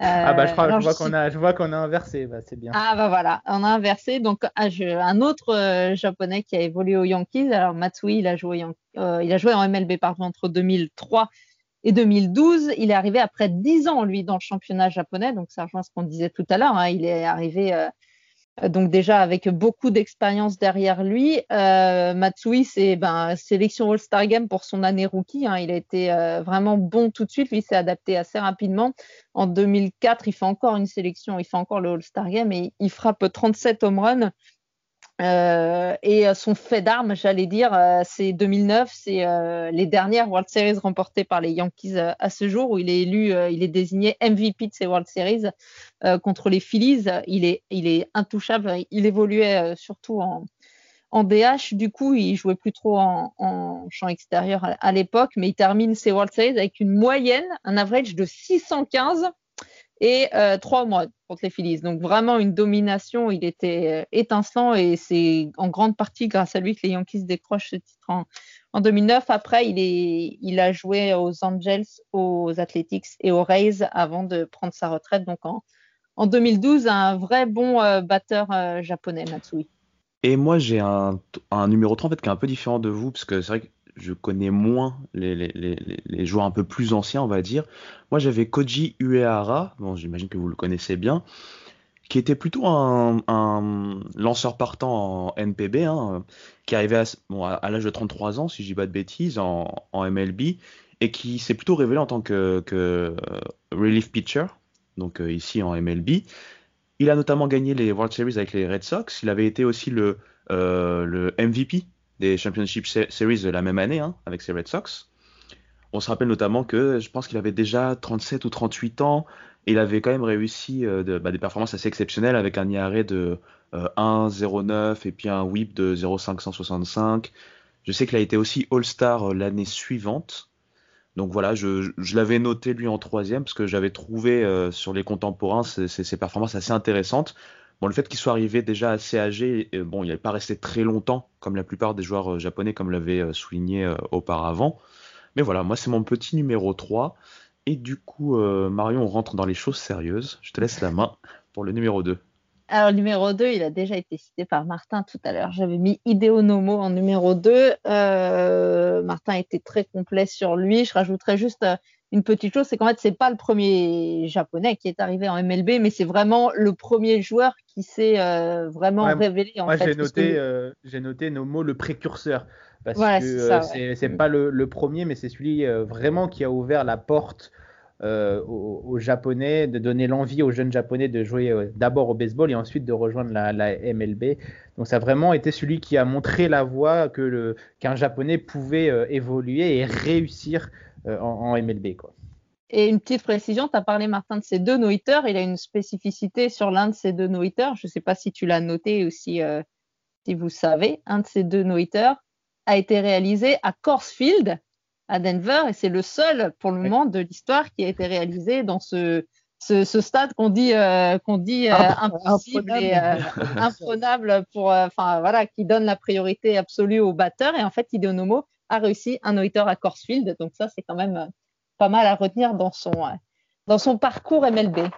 Ah bah je, crois, vois qu'on a, je vois qu'on a inversé, bah, c'est bien. Ah bah voilà, on a inversé. Donc ah, un autre euh, japonais qui a évolué aux Yankees. Alors Matsui, il a joué, euh, il a joué en MLB pardon, entre 2003 et 2012. Il est arrivé après 10 ans lui dans le championnat japonais. Donc ça rejoint ce qu'on disait tout à l'heure. Hein. Il est arrivé donc déjà avec beaucoup d'expérience derrière lui. Euh, Matsui, c'est ben, sélection All-Star Game pour son année rookie. Hein. Il a été euh, vraiment bon tout de suite. Lui, s'est adapté assez rapidement. En 2004, il fait encore une sélection, il fait encore le All-Star Game et il frappe 37 home runs. Euh, et son fait d'armes, j'allais dire, euh, c'est 2009, c'est euh, les dernières World Series remportées par les Yankees à ce jour où il est élu, il est désigné MVP de ces World Series contre les Phillies. Il est, il est intouchable. Il évoluait surtout en, en DH. Du coup, il jouait plus trop en, champ extérieur à, à l'époque, mais il termine ses World Series avec une moyenne, un average de 615 et euh, trois mois contre les Phillies. Donc vraiment une domination, il était euh, étincelant et c'est en grande partie grâce à lui que les Yankees décrochent ce titre en, en 2009. Après, il, est, il a joué aux Angels, aux Athletics et aux Rays avant de prendre sa retraite. Donc en, en 2012, un vrai bon euh, batteur japonais, Matsui. Et moi, j'ai un, un, numéro 3 en fait, qui est un peu différent de vous, parce que c'est vrai que je connais moins les, joueurs un peu plus anciens, on va dire. Moi, j'avais Koji Uehara, bon, j'imagine que vous le connaissez bien, qui était plutôt un, lanceur partant en NPB, hein, qui arrivait à, à, l'âge de 33 ans, si je dis pas de bêtises, en, MLB, et qui s'est plutôt révélé en tant que, que relief pitcher, donc euh, ici en MLB. Il a notamment gagné les World Series avec les Red Sox. Il avait été aussi le, euh, le MVP des Championship Series de la même année hein, avec ses Red Sox. On se rappelle notamment que je pense qu'il avait déjà 37 ou 38 ans et il avait quand même réussi euh, bah, des performances assez exceptionnelles avec un IRA de euh, 1,09 et puis un whip de 0,565. Je sais qu'il a été aussi All-Star euh, l'année suivante. Donc voilà, je, je l'avais noté lui en troisième parce que j'avais trouvé euh, sur les contemporains ses, performances assez intéressantes. Bon, le fait qu'il soit arrivé déjà assez âgé, bon, il n'est pas resté très longtemps comme la plupart des joueurs euh, japonais, comme l'avait euh, souligné auparavant. Mais voilà, moi c'est mon petit numéro 3. Et du coup, Marion, on rentre dans les choses sérieuses. Je te laisse la main pour le numéro 2. Alors, numéro 2, il a déjà été cité par Martin tout à l'heure. J'avais mis Hideo Nomo en numéro 2. Euh, Martin était très complet sur lui. Je rajouterais juste euh, une petite chose, c'est qu'en fait, c'est pas le premier japonais qui est arrivé en MLB, mais c'est vraiment le premier joueur qui s'est euh, vraiment révélé. En moi, j'ai noté, j'ai noté Nomo le précurseur. Parce que c'est, pas le, le, premier, mais c'est celui vraiment qui a ouvert la porte euh, aux, Japonais, de donner l'envie aux jeunes Japonais de jouer euh, d'abord au baseball et ensuite de rejoindre la, MLB. Donc ça a vraiment été celui qui a montré la voie que qu'un Japonais pouvait euh, évoluer et réussir en, MLB. Quoi. Et une petite précision, tu as parlé Martin de ces deux no Il a une spécificité sur l'un de ces deux no Je ne sais pas si tu l'as noté ou si, si vous savez. Un de ces deux no a été réalisé à Coors Field, à Denver et c'est le seul pour le moment de l'histoire qui a été réalisé dans ce, ce, stade qu'on dit, euh, qu'on dit euh, impossible et euh, imprenable pour, enfin voilà, qui donne la priorité absolue aux batteurs et en fait Hideo a réussi un no à Corsfield donc ça c'est quand même pas mal à retenir dans son dans son parcours MLB.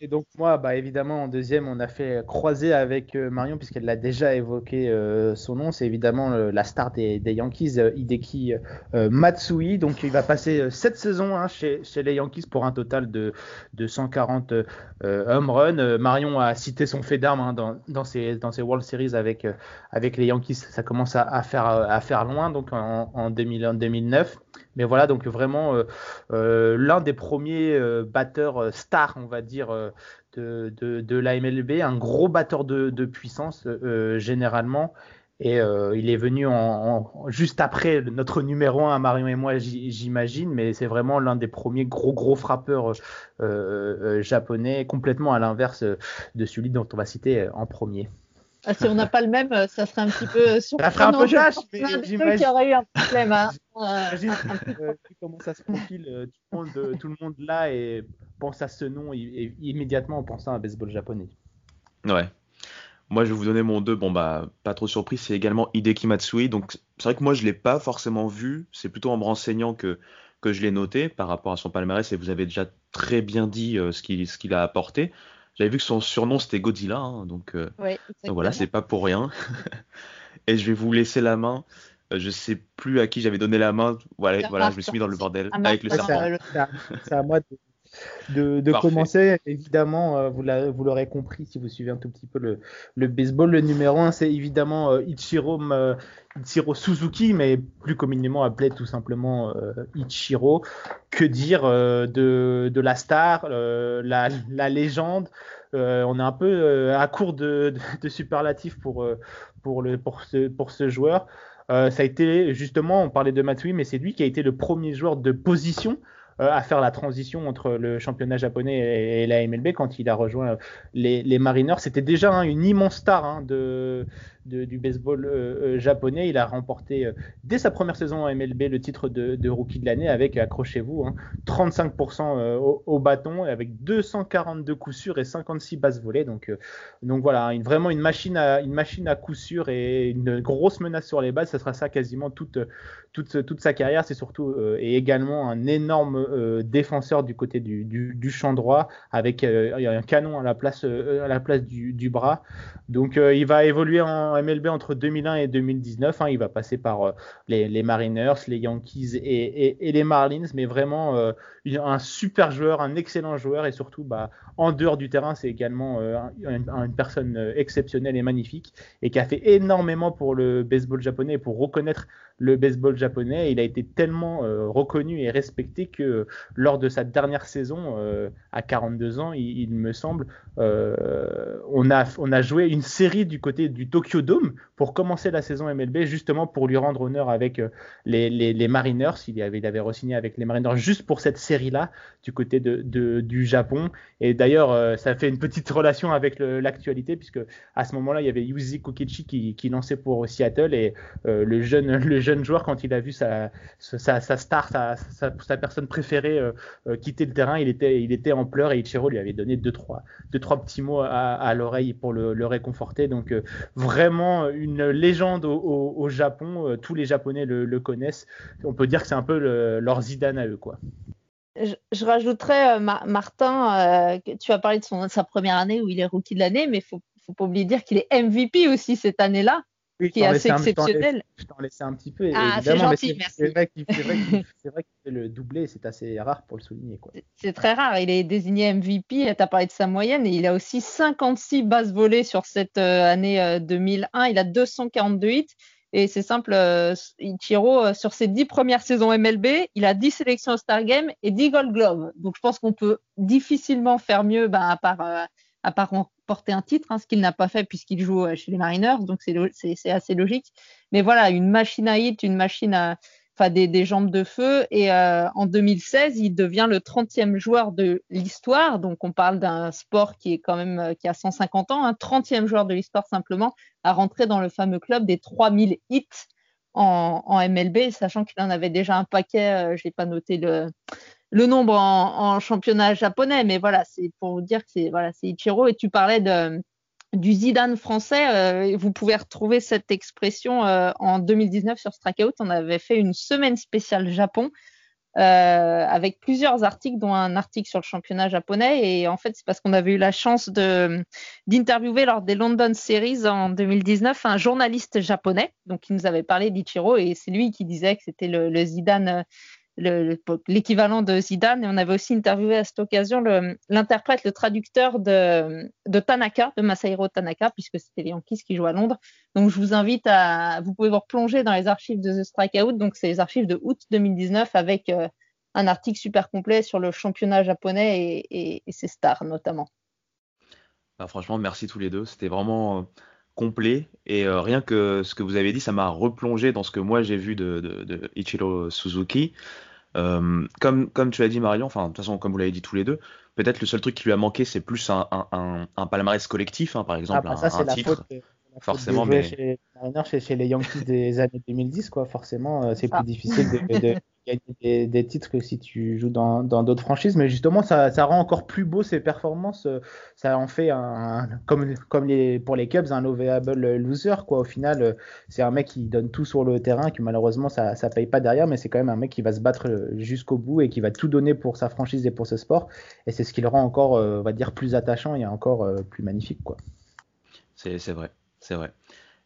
Et donc, moi, bah, évidemment, en deuxième, on a fait croiser avec euh, Marion, puisqu'elle l'a déjà évoqué euh, son nom. C'est évidemment la star des, Yankees, euh, Hideki Matsui. Donc il va passer cette saison hein, chez, les Yankees pour un total de, de 140 home runs. Marion a cité son fait d'armes hein, dans, ses, dans ses World Series avec, avec les Yankees. Ça commence à, faire, à faire loin, donc en, en 2009. Mais voilà, donc vraiment euh, euh, l'un des premiers euh, batteurs stars, on va dire, de, de, la MLB, un gros batteur de, puissance généralement. Et il est venu en, juste après notre numéro 1 Marion et moi, j'imagine, mais c'est vraiment l'un des premiers gros gros frappeurs japonais, complètement à l'inverse de celui dont on va citer en premier. Ah, si on n'a pas le même, euh, ça serait un petit peu surprenant. Ça ferait un peu jâche, mais j'imagine. qu'il y aurait eu un problème. Hein. J'imagine euh, comment ça se profile. Euh, tout, le monde, tout le monde là et pense à ce nom et, immédiatement en pensant à baseball japonais. Ouais. Moi, je vais vous donner mon 2. Bon, bah, pas trop surpris, c'est également Hideki Matsui. Donc, c'est vrai que moi, je ne l'ai pas forcément vu. C'est plutôt en me renseignant que, que je l'ai noté par rapport à son palmarès et vous avez déjà très bien dit ce qu'il ce qu'il a apporté. J'avais vu que son surnom c'était Godzilla, hein, donc, euh, donc, voilà, c'est pas pour rien. et je vais vous laisser la main. Euh, je sais plus à qui j'avais donné la main. Voilà, voilà, je me suis mis dans le bordel avec le serpent. C'est à, moi de, de, commencer. Évidemment, euh, vous l'aurez compris si vous suivez un tout petit peu le, le baseball. Le numéro 1, c'est évidemment Ichiro, Ichiro, Suzuki, mais plus communément appelé tout simplement Ichiro. Que dire de, de, la star, la, la, légende? Euh, on est un peu euh, à court de, de, superlatifs pour, euh, pour, le, pour, ce, pour ce joueur. ça a été justement, on parlait de Matsui, mais c'est lui qui a été le premier joueur de position à faire la transition entre le championnat japonais et, la MLB quand il a rejoint les, les Mariners. C'était déjà hein, une immense star hein, de, du baseball euh, euh, japonais. Il a remporté euh, dès sa première saison en MLB le titre de, rookie de l'année avec, accrochez-vous, 35% hein, au, bâton avec 242 coups sûrs et 56 bases volées. Donc, donc voilà, vraiment une machine, à, une machine à coups sûrs et une grosse menace sur les bases. Ce sera ça quasiment toute, toute, toute sa carrière. C'est surtout et également un énorme défenseur du côté du, du, champ droit avec un canon à la place, à la place du, du bras. Donc il va évoluer en MLB entre 2001 et 2019. Hein. il va passer par euh, les, Mariners, les Yankees et, les Marlins, mais vraiment euh, un super joueur, un excellent joueur et surtout bah, en dehors du terrain, c'est également euh, une, personne exceptionnelle et magnifique et qui a fait énormément pour le baseball japonais et pour reconnaître le baseball japonais. Il a été tellement reconnu et respecté que lors de sa dernière saison, à 42 ans, il, me semble, on, a, on a joué une série du côté du Tokyo Dome pour commencer la saison MLB, justement pour lui rendre honneur avec les, les, Mariners. Il avait, il avait re-signé avec les Mariners juste pour cette série-là du côté de, de, du Japon. Et d'ailleurs, ça fait une petite relation avec l'actualité, puisque à ce moment-là, il y avait Yuzi Kokichi qui, qui lançait pour Seattle et le, jeune, le jeune joueur, quand il a vu sa, star, sa, personne préférée euh, euh, quitter le terrain, il était, en pleurs et Ichiro lui avait donné deux, trois, deux, trois petits mots à, l'oreille pour le, réconforter. Donc, euh, vraiment une légende au, Japon. tous les Japonais le, connaissent. On peut dire que c'est un peu leur Zidane à eux, quoi. Je, rajouterais, Martin, tu as parlé de, sa première année où il est rookie de l'année, mais il faut, faut pas oublier dire qu'il est MVP aussi cette année-là qui est assez exceptionnel. Je t'en laissais un petit peu. Ah, c'est gentil, merci. C'est vrai qu'il fait le doublé, c'est assez rare pour le souligner. C'est très rare. Il est désigné MVP. Tu as parlé de sa moyenne et il a aussi 56 bases volées sur cette euh, année 2001. Euh, il a 242 hits. Et c'est simple, euh, Ichiro, sur ses 10 premières saisons MLB, il a 10 sélections au Star Game et 10 Gold Gloves. Donc je pense qu'on peut difficilement faire mieux ben, à part à part porter un titre, hein, ce qu'il n'a pas fait puisqu'il joue euh, chez les Mariners, donc c'est assez logique. Mais voilà, une machine à hit, une machine à, enfin des, jambes de feu. Et euh, en 2016, il devient le 30e joueur de l'histoire. Donc on parle d'un sport qui est quand même euh, qui a 150 ans, un 30e joueur de l'histoire simplement à rentrer dans le fameux club des 3000 hits en MLB, sachant qu'il en avait déjà un paquet. je n'ai pas noté le le nombre en, championnat japonais, mais voilà, c'est pour vous dire que c'est voilà, c'est Ichiro. Et tu parlais de, du Zidane français. Euh, vous pouvez retrouver cette expression euh, en 2019 sur Strikeout. On avait fait une semaine spéciale Japon euh, avec plusieurs articles, dont un article sur le championnat japonais. Et en fait, c'est parce qu'on avait eu la chance de d'interviewer lors des London Series en 2019 un journaliste japonais, donc qui nous avait parlé d'Ichiro et c'est lui qui disait que c'était le, le Zidane l'équivalent de Zidane. Et on avait aussi interviewé à cette occasion l'interprète, le, traducteur de, Tanaka, de Masahiro Tanaka, puisque c'était les Yankees qui jouent à Londres. Donc je vous invite à, vous pouvez vous replonger dans les archives de The Strikeout. Donc c'est les archives de août 2019 avec euh, un article super complet sur le championnat japonais et, ses stars notamment. Bah, franchement, merci tous les deux. C'était vraiment euh, complet et euh, rien que ce que vous avez dit, ça m'a replongé dans ce que moi j'ai vu de, de, Ichiro Suzuki. Euh, comme, comme tu l'as dit Marion, enfin de toute façon comme vous l'avez dit tous les deux, peut-être le seul truc qui lui a manqué c'est plus un, un, un, palmarès collectif hein, par exemple, ah, bah, un, titre. forcément, mais chez, chez, les Yankees des années 2010 quoi, forcément euh, c'est plus difficile de, des, titres que si tu joues dans d'autres franchises, mais justement ça, rend encore plus beau ses performances, ça en fait un, comme, comme pour les Cubs un lovable loser quoi. Au final, c'est un mec qui donne tout sur le terrain, qui malheureusement ça ça paye pas derrière, mais c'est quand même un mec qui va se battre jusqu'au bout et qui va tout donner pour sa franchise et pour ce sport, et c'est ce qui le rend encore, euh, on va dire, plus attachant et encore euh, plus magnifique quoi. C'est vrai, c'est vrai.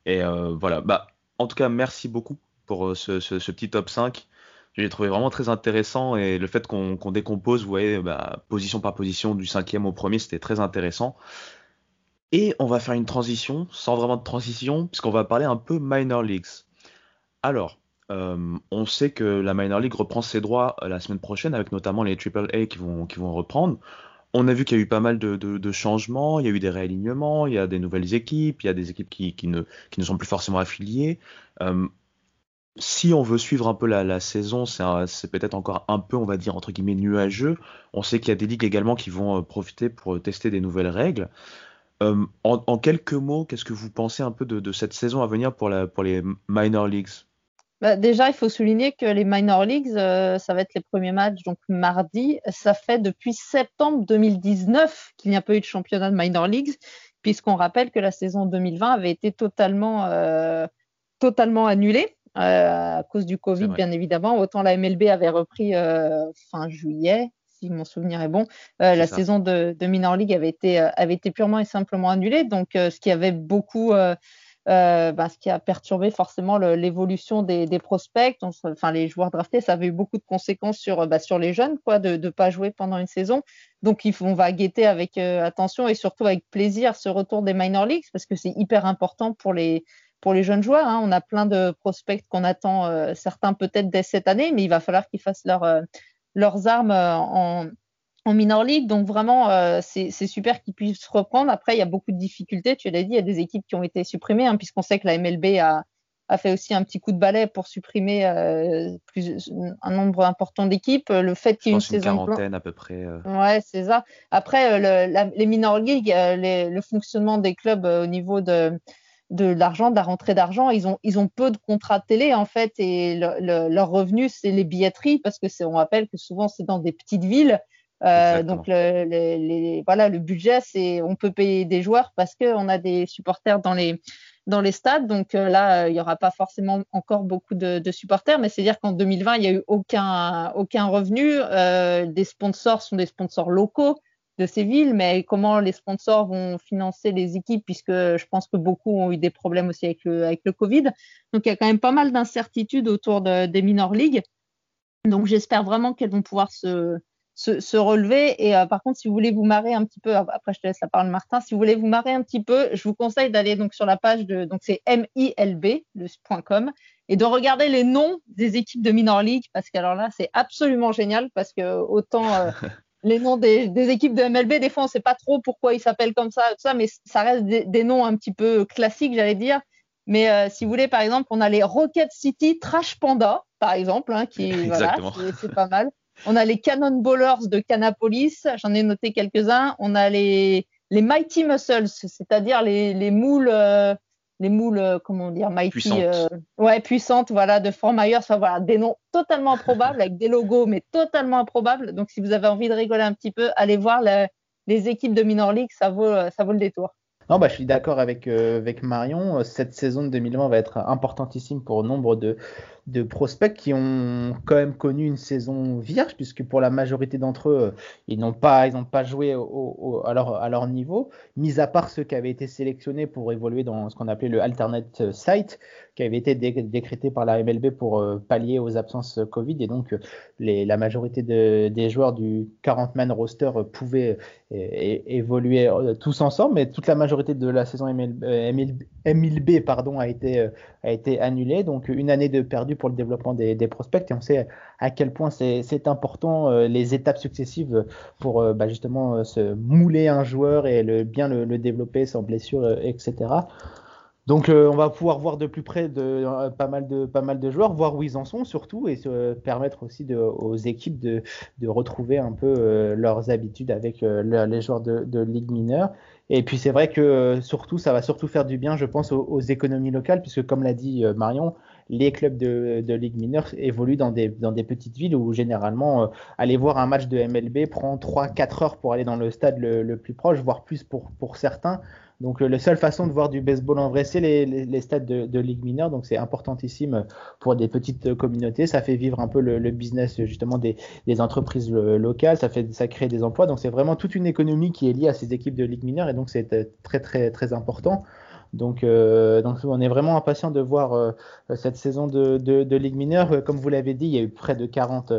Et euh, voilà, bah en tout cas merci beaucoup pour ce, ce petit top 5 j'ai trouvé vraiment très intéressant et le fait qu'on décompose, vous voyez, bah, position par position du cinquième au premier, c'était très intéressant. Et on va faire une transition, sans vraiment de transition, puisqu'on va parler un peu minor leagues. Alors, euh, on sait que la minor league reprend ses droits euh, la semaine prochaine, avec notamment les AAA qui vont, qui vont reprendre. On a vu qu'il y a eu pas mal de, changements, il y a eu des réalignements, il y a des nouvelles équipes, il y a des équipes qui, qui, ne, qui ne sont plus forcément affiliées. Euh, si on veut suivre un peu la, saison, c'est peut-être encore un peu, on va dire, entre guillemets, nuageux. On sait qu'il y a des ligues également qui vont euh, profiter pour tester des nouvelles règles. Euh, en, quelques mots, qu'est-ce que vous pensez un peu de, cette saison à venir pour, les minor leagues? Bah, déjà, il faut souligner que les minor leagues, euh, ça va être les premiers matchs, donc mardi. Ça fait depuis septembre 2019 qu'il n'y a pas eu de championnat de minor leagues, puisqu'on rappelle que la saison 2020 avait été totalement, totalement annulée. Euh, à cause du Covid, bien évidemment. Autant la MLB avait repris euh, fin juillet, si mon souvenir est bon. Euh, la saison de, de, Minor League avait été, avait été purement et simplement annulée, donc ce qui avait beaucoup. Bah, ce qui a perturbé forcément l'évolution des, des, prospects, enfin les joueurs draftés, ça avait eu beaucoup de conséquences sur, bah, sur les jeunes, quoi, de ne pas jouer pendant une saison. Donc il faut, on va guetter avec attention et surtout avec plaisir ce retour des minor leagues parce que c'est hyper important pour les, pour les jeunes joueurs. Hein. On a plein de prospects qu'on attend, euh, certains peut-être dès cette année, mais il va falloir qu'ils fassent leur, euh, leurs armes en, en minor league. Donc vraiment, euh, c'est super qu'ils puissent reprendre. Après, il y a beaucoup de difficultés. Tu l'as dit, il y a des équipes qui ont été supprimées, hein, puisqu'on sait que la MLB a, a, fait aussi un petit coup de balai pour supprimer euh, plus, un nombre important d'équipes. Le fait qu'il y ait une, saison quarantaine à peu près. Euh. Ouais, c'est ça. Après, le, la, les minor league, les, le fonctionnement des clubs au niveau de de l'argent, de la rentrée d'argent. Ils ont, ils ont peu de contrats de télé en fait et le, le, leur revenu c'est les billetteries parce que c'est, on rappelle que souvent c'est dans des petites villes euh, donc le, les, voilà, le budget, c'est on peut payer des joueurs parce qu'on a des supporters dans les dans les stades. Donc euh, là, il n'y aura pas forcément encore beaucoup de, de supporters, mais c'est à dire qu'en 2020, il n'y a eu aucun aucun revenu. Euh, des sponsors sont des sponsors locaux de ces villes, mais comment les sponsors vont financer les équipes, puisque je pense que beaucoup ont eu des problèmes aussi avec le, avec le Covid. Donc il y a quand même pas mal d'incertitudes autour de, des minor leagues. Donc j'espère vraiment qu'elles vont pouvoir se, se, relever. Et euh, par contre, si vous voulez vous marrer un petit peu, après je te laisse la parole Martin, si vous voulez vous marrer un petit peu, je vous conseille d'aller donc sur la page de, donc c'est MILB, le .com, et de regarder les noms des équipes de minor league, parce qu'alors là, c'est absolument génial, parce que autant euh, les noms des, des, équipes de MLB, des fois, on sait pas trop pourquoi ils s'appellent comme ça, tout ça, mais ça reste des, des noms un petit peu classiques, j'allais dire. Mais euh, si vous voulez, par exemple, on a les Rocket City Trash Panda, par exemple, hein, qui voilà, c'est pas mal. On a les Cannonballers de Canapolis, j'en ai noté quelques-uns. On a les, les Mighty Muscles, c'est-à-dire les, les moules, euh, les moules, euh, comment dire, Mighty, puissantes. Euh, ouais, puissantes, voilà, de Fort Myers. Enfin voilà, des noms totalement improbables avec des logos, mais totalement improbables. Donc si vous avez envie de rigoler un petit peu, allez voir les équipes de minor league, ça vaut, ça vaut le détour. Non, bah, je suis d'accord avec, avec Marion. Cette saison de 2020 va être importantissime pour nombre de, de prospects qui ont quand même connu une saison vierge, puisque pour la majorité d'entre eux, euh, ils n'ont pas, pas joué à, leur, niveau, mis à part ceux qui avaient été sélectionnés pour évoluer dans ce qu'on appelait le alternate site, qui avait été décrété par la MLB pour euh, pallier aux absences Covid, et donc la majorité de, des joueurs du 40-man roster pouvaient évoluer euh, tous ensemble, mais toute la majorité de la saison MLB, a été, a été annulée, donc une année de perdu pour le développement des, prospects et on sait à quel point c'est important euh, les étapes successives pour euh, bah, justement euh, se mouler un joueur et bien le, développer sans blessure, etc. Donc on va pouvoir voir de plus près de, pas, mal de, pas mal de joueurs, voir où ils en sont surtout et se permettre aussi aux équipes de, retrouver un peu leurs habitudes avec les joueurs de, de ligue mineure. Et puis c'est vrai que surtout ça va surtout faire du bien je pense aux économies locales puisque comme l'a dit Marion, les clubs de, de Ligue mineure évoluent dans des, petites villes où généralement euh, aller voir un match de MLB prend 3-4 heures pour aller dans le stade le, plus proche, voire plus pour, certains. Donc euh, la seule façon de voir du baseball en vrai, c'est les, stades de, de Ligue mineure. Donc c'est importantissime pour des petites communautés. Ça fait vivre un peu le, le business justement des, des entreprises locales. Ça fait ça crée des emplois. Donc c'est vraiment toute une économie qui est liée à ces équipes de Ligue mineure et donc c'est euh, très très très important. Donc, euh, on est vraiment impatient de voir euh, cette saison de, de, de Ligue mineure. Comme vous l'avez dit, il y a eu près de 40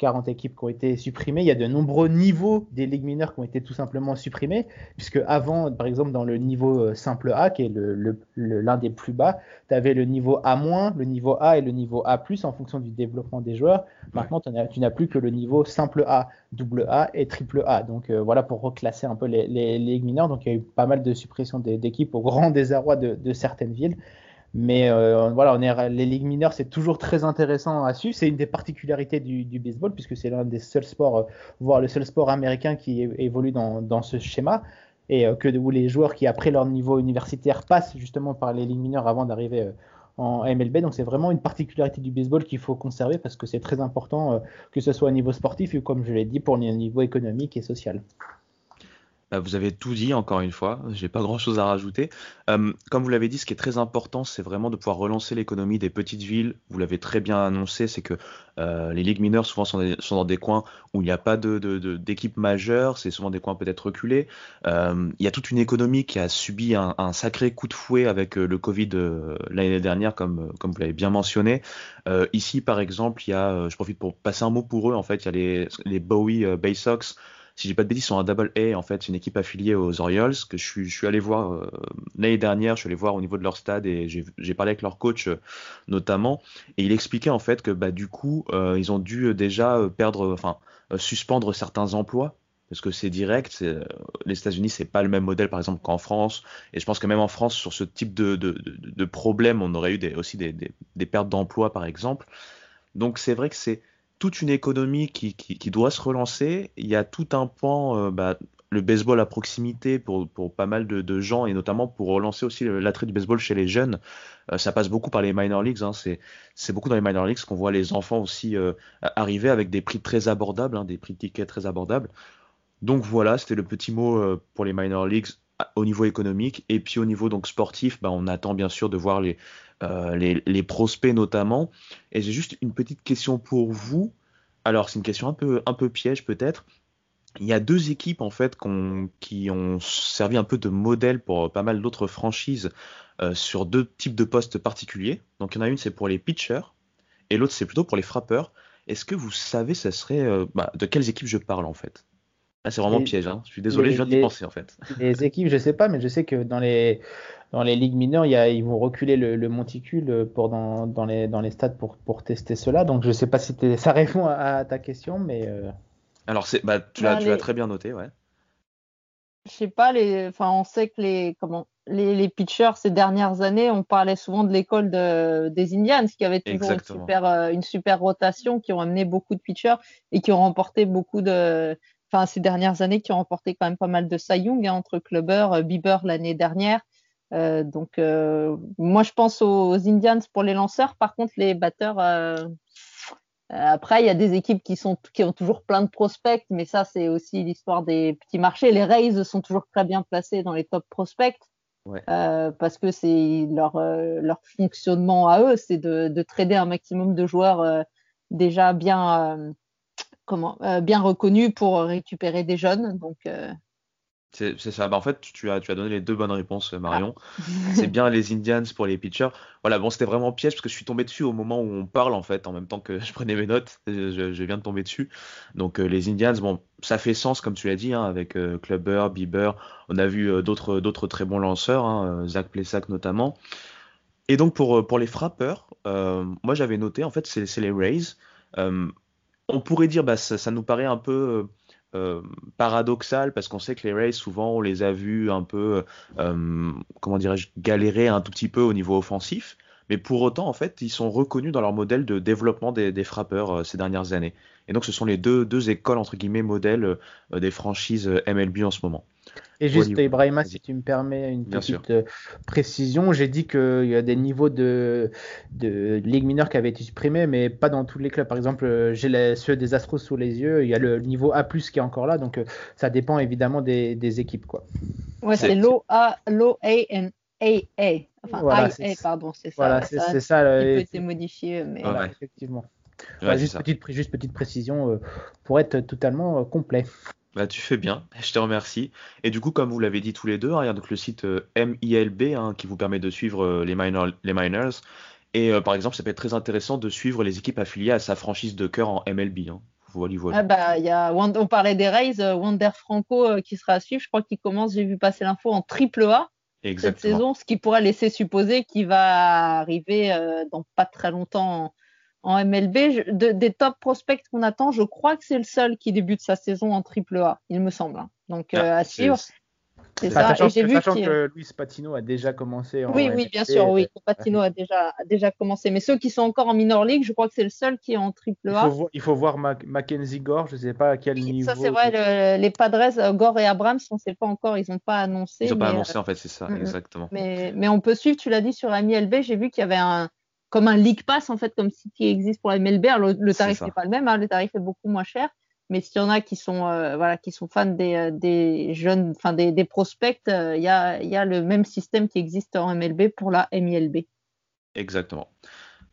40 équipes qui ont été supprimées. Il y a de nombreux niveaux des ligues mineures qui ont été tout simplement supprimés, puisque avant, par exemple, dans le niveau euh, simple A, qui est l'un le, le, des plus bas, tu avais le niveau A-, le niveau A et le niveau A+, en fonction du développement des joueurs. Maintenant, tu n'as plus que le niveau simple A, double A et triple A. Donc euh, voilà pour reclasser un peu les, les, les, ligues mineures. Donc il y a eu pas mal de suppressions d'équipes au grand désarroi de, de certaines villes. Mais euh, voilà, on est, les ligues mineures, c'est toujours très intéressant à suivre. C'est une des particularités du, baseball, puisque c'est l'un des seuls sports, euh, voire le seul sport américain qui évolue dans, ce schéma. Et euh, que où les joueurs qui, après leur niveau universitaire, passent justement par les ligues mineures avant d'arriver en MLB. Donc c'est vraiment une particularité du baseball qu'il faut conserver parce que c'est très important, que ce soit au niveau sportif ou, comme je l'ai dit, pour le niveau économique et social. Bah, vous avez tout dit encore une fois, j'ai pas grand chose à rajouter. Euh, comme vous l'avez dit, ce qui est très important, c'est vraiment de pouvoir relancer l'économie des petites villes. Vous l'avez très bien annoncé, c'est que euh, les ligues mineures souvent sont, dans des coins où il n'y a pas d'équipe de, majeure, c'est souvent des coins peut-être reculés. Euh, il y a toute une économie qui a subi un, sacré coup de fouet avec le Covid l'année dernière, comme, vous l'avez bien mentionné. Ici, par exemple, il y a, je profite pour passer un mot pour eux, en fait, il y a les, les Bowie Bay Sox si j'ai pas de bêtises, sont un Double A en fait, c'est une équipe affiliée aux Orioles que je suis, allé voir euh, l'année dernière, je suis allé voir au niveau de leur stade et j'ai parlé avec leur coach euh, notamment et il expliquait en fait que bah du coup euh, ils ont dû déjà perdre, enfin suspendre certains emplois parce que c'est direct. Les États-Unis, c'est pas le même modèle, par exemple, qu'en France. Et je pense que même en France, sur ce type de, de, de, problème, on aurait eu aussi des, des pertes d'emplois, par exemple. Donc c'est vrai que c'est toute une économie qui, doit se relancer. Il y a tout un pan, euh, bah, le baseball à proximité pour, pas mal de, de, gens et notamment pour relancer aussi l'attrait du baseball chez les jeunes. Euh, ça passe beaucoup par les minor leagues. Hein. C'est beaucoup dans les minor leagues qu'on voit les enfants aussi euh, arriver avec des prix très abordables, hein, des prix de tickets très abordables. Donc voilà, c'était le petit mot pour les minor leagues au niveau économique et puis au niveau donc sportif, bah, on attend bien sûr de voir les, euh, les, prospects notamment. Et j'ai juste une petite question pour vous. Alors c'est une question un peu, un peu piège peut-être. Il y a deux équipes en fait qui ont servi un peu de modèle pour pas mal d'autres franchises euh, sur deux types de postes particuliers. Donc il y en a une c'est pour les pitchers et l'autre c'est plutôt pour les frappeurs. Est-ce que vous savez ça serait euh, bah, de quelles équipes je parle en fait? Ah, c'est vraiment piège. Hein. Je suis désolé, je viens d'y penser en fait. Les équipes, je sais pas, mais je sais que dans les dans les ligues mineures, il y a, ils vont reculer le, monticule pour dans, dans, les dans les stades pour pour tester cela. Donc je sais pas si ça répond à, ta question, mais. Euh, Alors c'est bah tu l'as tu très bien noté, ouais. Je sais pas les, enfin on sait que les comment les, les pitchers ces dernières années, on parlait souvent de l'école de, des Indians qui avait toujours une super, euh, une super rotation, qui ont amené beaucoup de pitchers et qui ont remporté beaucoup de, enfin ces dernières années qui ont remporté quand même pas mal de Cy Young hein, entre Clubber, euh, Bieber l'année dernière. Euh, donc euh, moi je pense aux, Indians pour les lanceurs. Par contre les batteurs, après il y a des équipes qui sont qui ont toujours plein de prospects, mais ça c'est aussi l'histoire des petits marchés. Les Rays sont toujours très bien placés dans les top prospects. parce que c'est leur, leur fonctionnement à eux, c'est de, de trader un maximum de joueurs déjà bien, comment, euh, bien reconnu pour récupérer des jeunes. Donc, euh, c'est ça. Bah, en fait, tu as, tu as donné les deux bonnes réponses, Marion. Ah. c'est bien les Indians pour les pitchers. Voilà, bon, c'était vraiment piège parce que je suis tombé dessus au moment où on parle, en fait, en même temps que je prenais mes notes. Je, viens de tomber dessus. Donc, euh, les Indians, bon, ça fait sens, comme tu l'as dit, hein, avec Clubber, Bieber. On a vu d'autres d'autres très bons lanceurs, hein, Zach Plesac notamment. Et donc, pour, pour les frappeurs, moi, j'avais noté, en fait, c'est les Rays on pourrait dire, bah, ça, nous paraît un peu euh, euh, paradoxal parce qu'on sait que les Rays, souvent, on les a vus un peu, euh, comment dirais-je, galérer un tout petit peu au niveau offensif. Mais pour autant, en fait, ils sont reconnus dans leur modèle de développement des, frappeurs ces dernières années. Et donc, ce sont les deux, deux écoles, entre guillemets, modèles des franchises MLB en ce moment. Et juste, Ibrahima, si tu me permets une petite euh, précision, j'ai dit qu'il y a des niveaux de, de ligue mineure qui avaient été supprimés, mais pas dans tous les clubs. Par exemple, euh, j'ai ceux des Astros sous les yeux, il y a le niveau A+, qui est encore là, donc euh, ça dépend évidemment des, des équipes. Quoi. Ouais, c'est low A, low A and AA. Enfin, voilà, pardon, c'est ça. Voilà, c'est ça. Il peut être modifié, mais. Effectivement. juste, petite, juste petite précision pour être totalement complet. Bah, tu fais bien, je te remercie. Et du coup, comme vous l'avez dit tous les deux, hein, il y a donc le site euh, MILB hein, qui vous permet de suivre euh, les, les minors. Et euh, par exemple, ça peut être très intéressant de suivre les équipes affiliées à sa franchise de cœur en MLB. Hein. Voilà, voilà. Ah bah, y a, on parlait des Rays, Wander Franco qui sera à suivre. Je crois qu'il commence, j'ai vu passer l'info en triple A cette saison, ce qui pourrait laisser supposer qu'il va arriver dans pas très longtemps en MLB. des top prospects qu'on attend, je crois que c'est le seul qui débute sa saison en triple A, il me semble. Hein. Donc ah, euh, à suivre. C'est ça. Sachant, et vu sachant que Luis Patino a déjà commencé. En oui, oui, bien sûr, oui. Patino a déjà, déjà commencé. Mais ceux qui sont encore en minor league, je crois que c'est le seul qui est en triple A. Il faut, il faut voir Mackenzie Gore, je ne sais pas à quel niveau. Ça, c'est vrai. les Padres, euh, Gore et Abrams, on ne sait pas encore, ils n'ont pas annoncé. Ils n'ont pas annoncé, en fait, c'est ça, mm, mm. exactement. Mais, mais on peut suivre, tu l'as dit sur MLB, j'ai vu qu'il y avait un, comme un League Pass en fait, comme qui existe pour la MLB. le, tarif n'est pas le même, hein, le tarif est beaucoup moins cher. Mais s'il y en a qui sont euh, voilà qui sont fans des, euh, des jeunes, enfin des, des prospects, euh, il y, a, y, a, le même système qui existe en MLB pour la MILB. Exactement.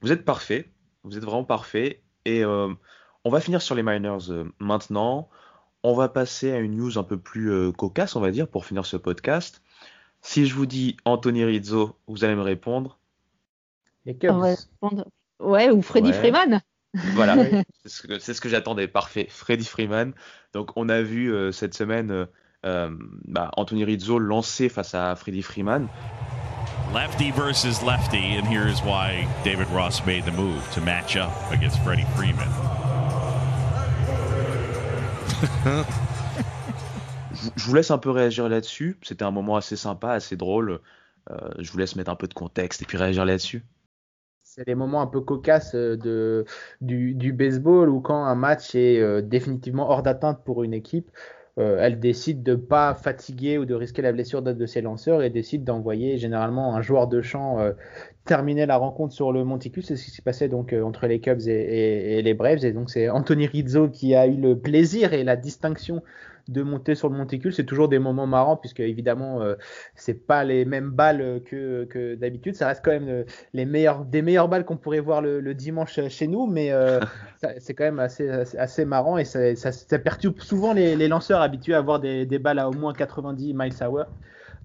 Vous êtes parfait, vous êtes vraiment parfait. Et on va finir sur les miners maintenant. On va passer à une news un peu plus cocasse, on va dire, pour finir ce podcast. Si je vous dis Anthony Rizzo, vous allez me répondre Ouais, ou Freddy Freeman. Voilà, c'est ce que, j'attendais. Parfait. Freddy Freeman. Donc, on a vu euh, cette semaine euh, euh, bah, Anthony Rizzo lancer face à Freddy Freeman. Lefty versus lefty, and here's why David Ross made the move to match up against Freddie Freeman. je vous laisse un peu réagir là-dessus. C'était un moment assez sympa, assez drôle. je vous laisse mettre un peu de contexte et puis réagir là-dessus c'est les moments un peu cocasses euh, du, baseball où quand un match est euh, définitivement hors d'atteinte pour une équipe, euh, elle décide de pas fatiguer ou de risquer la blessure de ses lanceurs et décide d'envoyer généralement un joueur de champ terminer la rencontre sur le monticule. C'est ce qui s'est passé donc entre les Cubs et, et les Braves. Et donc c'est Anthony Rizzo qui a eu le plaisir et la distinction de monter sur le monticule. C'est toujours des moments marrants puisque évidemment euh, c'est pas les mêmes balles que, que d'habitude. Ça reste quand même euh, les meilleures, des meilleures balles qu'on pourrait voir le, dimanche chez nous, mais euh, c'est quand même assez, assez, marrant et ça, ça, perturbe souvent les, les, lanceurs habitués à avoir des, des balles à au moins 90 miles hour.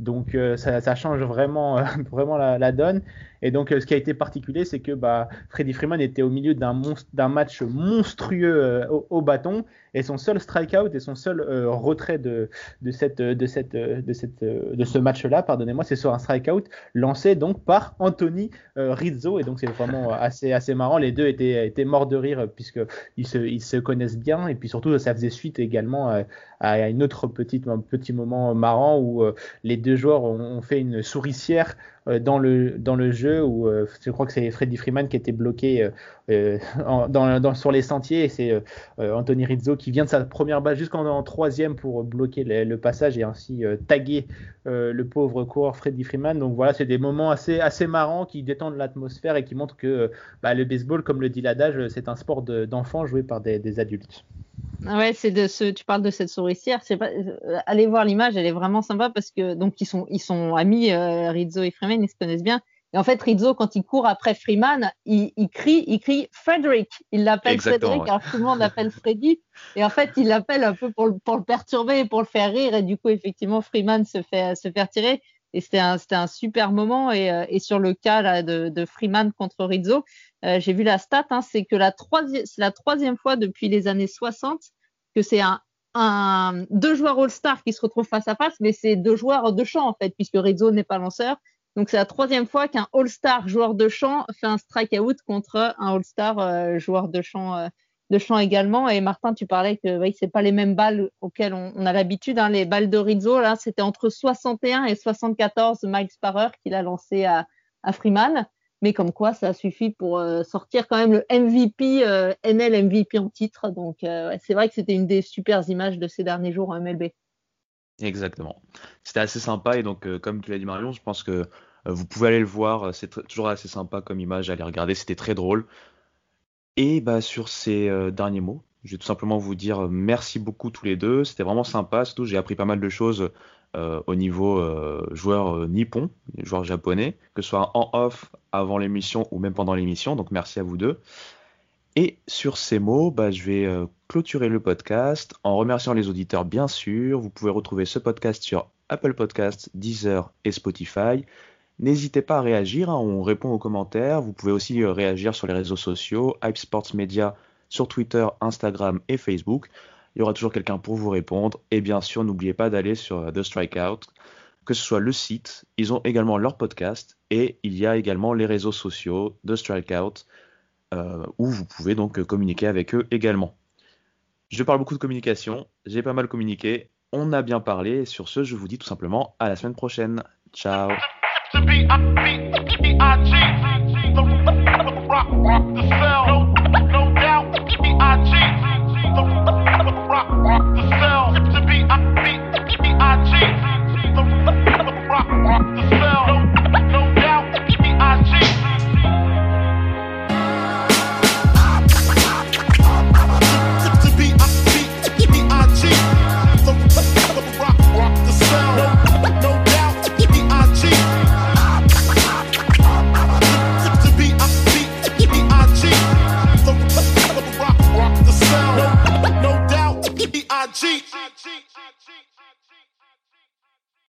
Donc ça, ça, change vraiment, vraiment la, la, donne. Et donc, ce qui a été particulier, c'est que bah, Freddy Freeman était au milieu d'un match monstrueux au, au, bâton et son seul strikeout et son seul euh, retrait de, ce match-là, pardonnez-moi, c'est sur un strikeout lancé donc par Anthony euh, Rizzo. Et donc c'est vraiment assez, marrant. Les deux étaient, morts de rire puisqu'ils se, ils se connaissent bien. Et puis surtout, ça faisait suite également à, à une autre petite, petit moment marrant où euh, les deux joueurs ont, fait une souricière dans le jeu où je crois que c'est Freddy Freeman qui était bloqué dans, dans, sur les sentiers c'est Anthony Rizzo qui vient de sa première balle jusqu'en troisième pour bloquer le, passage et ainsi euh, taguer euh, le pauvre coureur Freddy Freeman. Donc voilà, c'est des moments assez, marrants qui détendent l'atmosphère et qui montrent que bah, le baseball, comme le dit l'adage, c'est un sport d'enfants joué par des, adultes. Ah ouais, c'est de ce, tu parles de cette souricière. Euh, allez voir l'image, elle est vraiment sympa parce que donc ils sont amis, Rizzo et Freeman, ils se connaissent bien. Et en fait, Rizzo, quand il court après Freeman, il, crie, il crie Frederick. Il l'appelle Frederick, alors tout le monde l'appelle Freddy. Et en fait, il l'appelle un peu pour le, pour le perturber et pour le faire rire. Et du coup, effectivement, Freeman se fait, se faire tirer. Et c'était un, c'était un super moment. Et, euh, et sur le cas là, de, de Freeman contre Rizzo, euh, j'ai vu la stat, hein, c'est que la troisième, c'est la troisième fois depuis les années 60 que c'est un, un, deux joueurs All-Star qui se retrouvent face à face, mais c'est deux joueurs de champ en fait, puisque Rizzo n'est pas lanceur donc c'est la troisième fois qu'un All-Star joueur de chant fait un strikeout contre un All-Star euh, joueur de chant, euh, de chant également. Et Martin, tu parlais que oui, c'est pas les mêmes balles auxquelles on, a l'habitude. Hein. Les balles de Rizzo, là, c'était entre 61 et 74 miles par heure qu'il a lancé à, à, Freeman. Mais comme quoi, ça suffit pour euh, sortir quand même le MVP, NL MVP en titre. Donc c'est vrai que c'était une des super images de ces derniers jours en MLB. Exactement. C'était assez sympa et donc, euh, comme tu l'as dit Marion, je pense que euh, vous pouvez aller le voir. Euh, c'est toujours assez sympa comme image à aller regarder. C'était très drôle. Et bah, sur ces derniers mots, je vais tout simplement vous dire merci beaucoup tous les deux. C'était vraiment sympa. Surtout, j'ai appris pas mal de choses au niveau joueurs nippon, joueurs japonais, que ce soit en off, avant l'émission ou même pendant l'émission. Donc, merci à vous deux. Et sur ces mots, bah, je vais euh, clôturer le podcast en remerciant les auditeurs, bien sûr. Vous pouvez retrouver ce podcast sur Apple Podcasts, Deezer et Spotify. N'hésitez pas à réagir, hein, on répond aux commentaires. Vous pouvez aussi euh, réagir sur les réseaux sociaux, Hype Sports Media sur Twitter, Instagram et Facebook. Il y aura toujours quelqu'un pour vous répondre. Et bien sûr, n'oubliez pas d'aller sur euh, The Strikeout, que ce soit le site, ils ont également leur podcast et il y a également les réseaux sociaux The Strikeout où vous pouvez donc communiquer avec eux également. Je parle beaucoup de communication, j'ai pas mal communiqué, on a bien parlé. Sur ce, je vous dis tout simplement à la semaine prochaine. Ciao.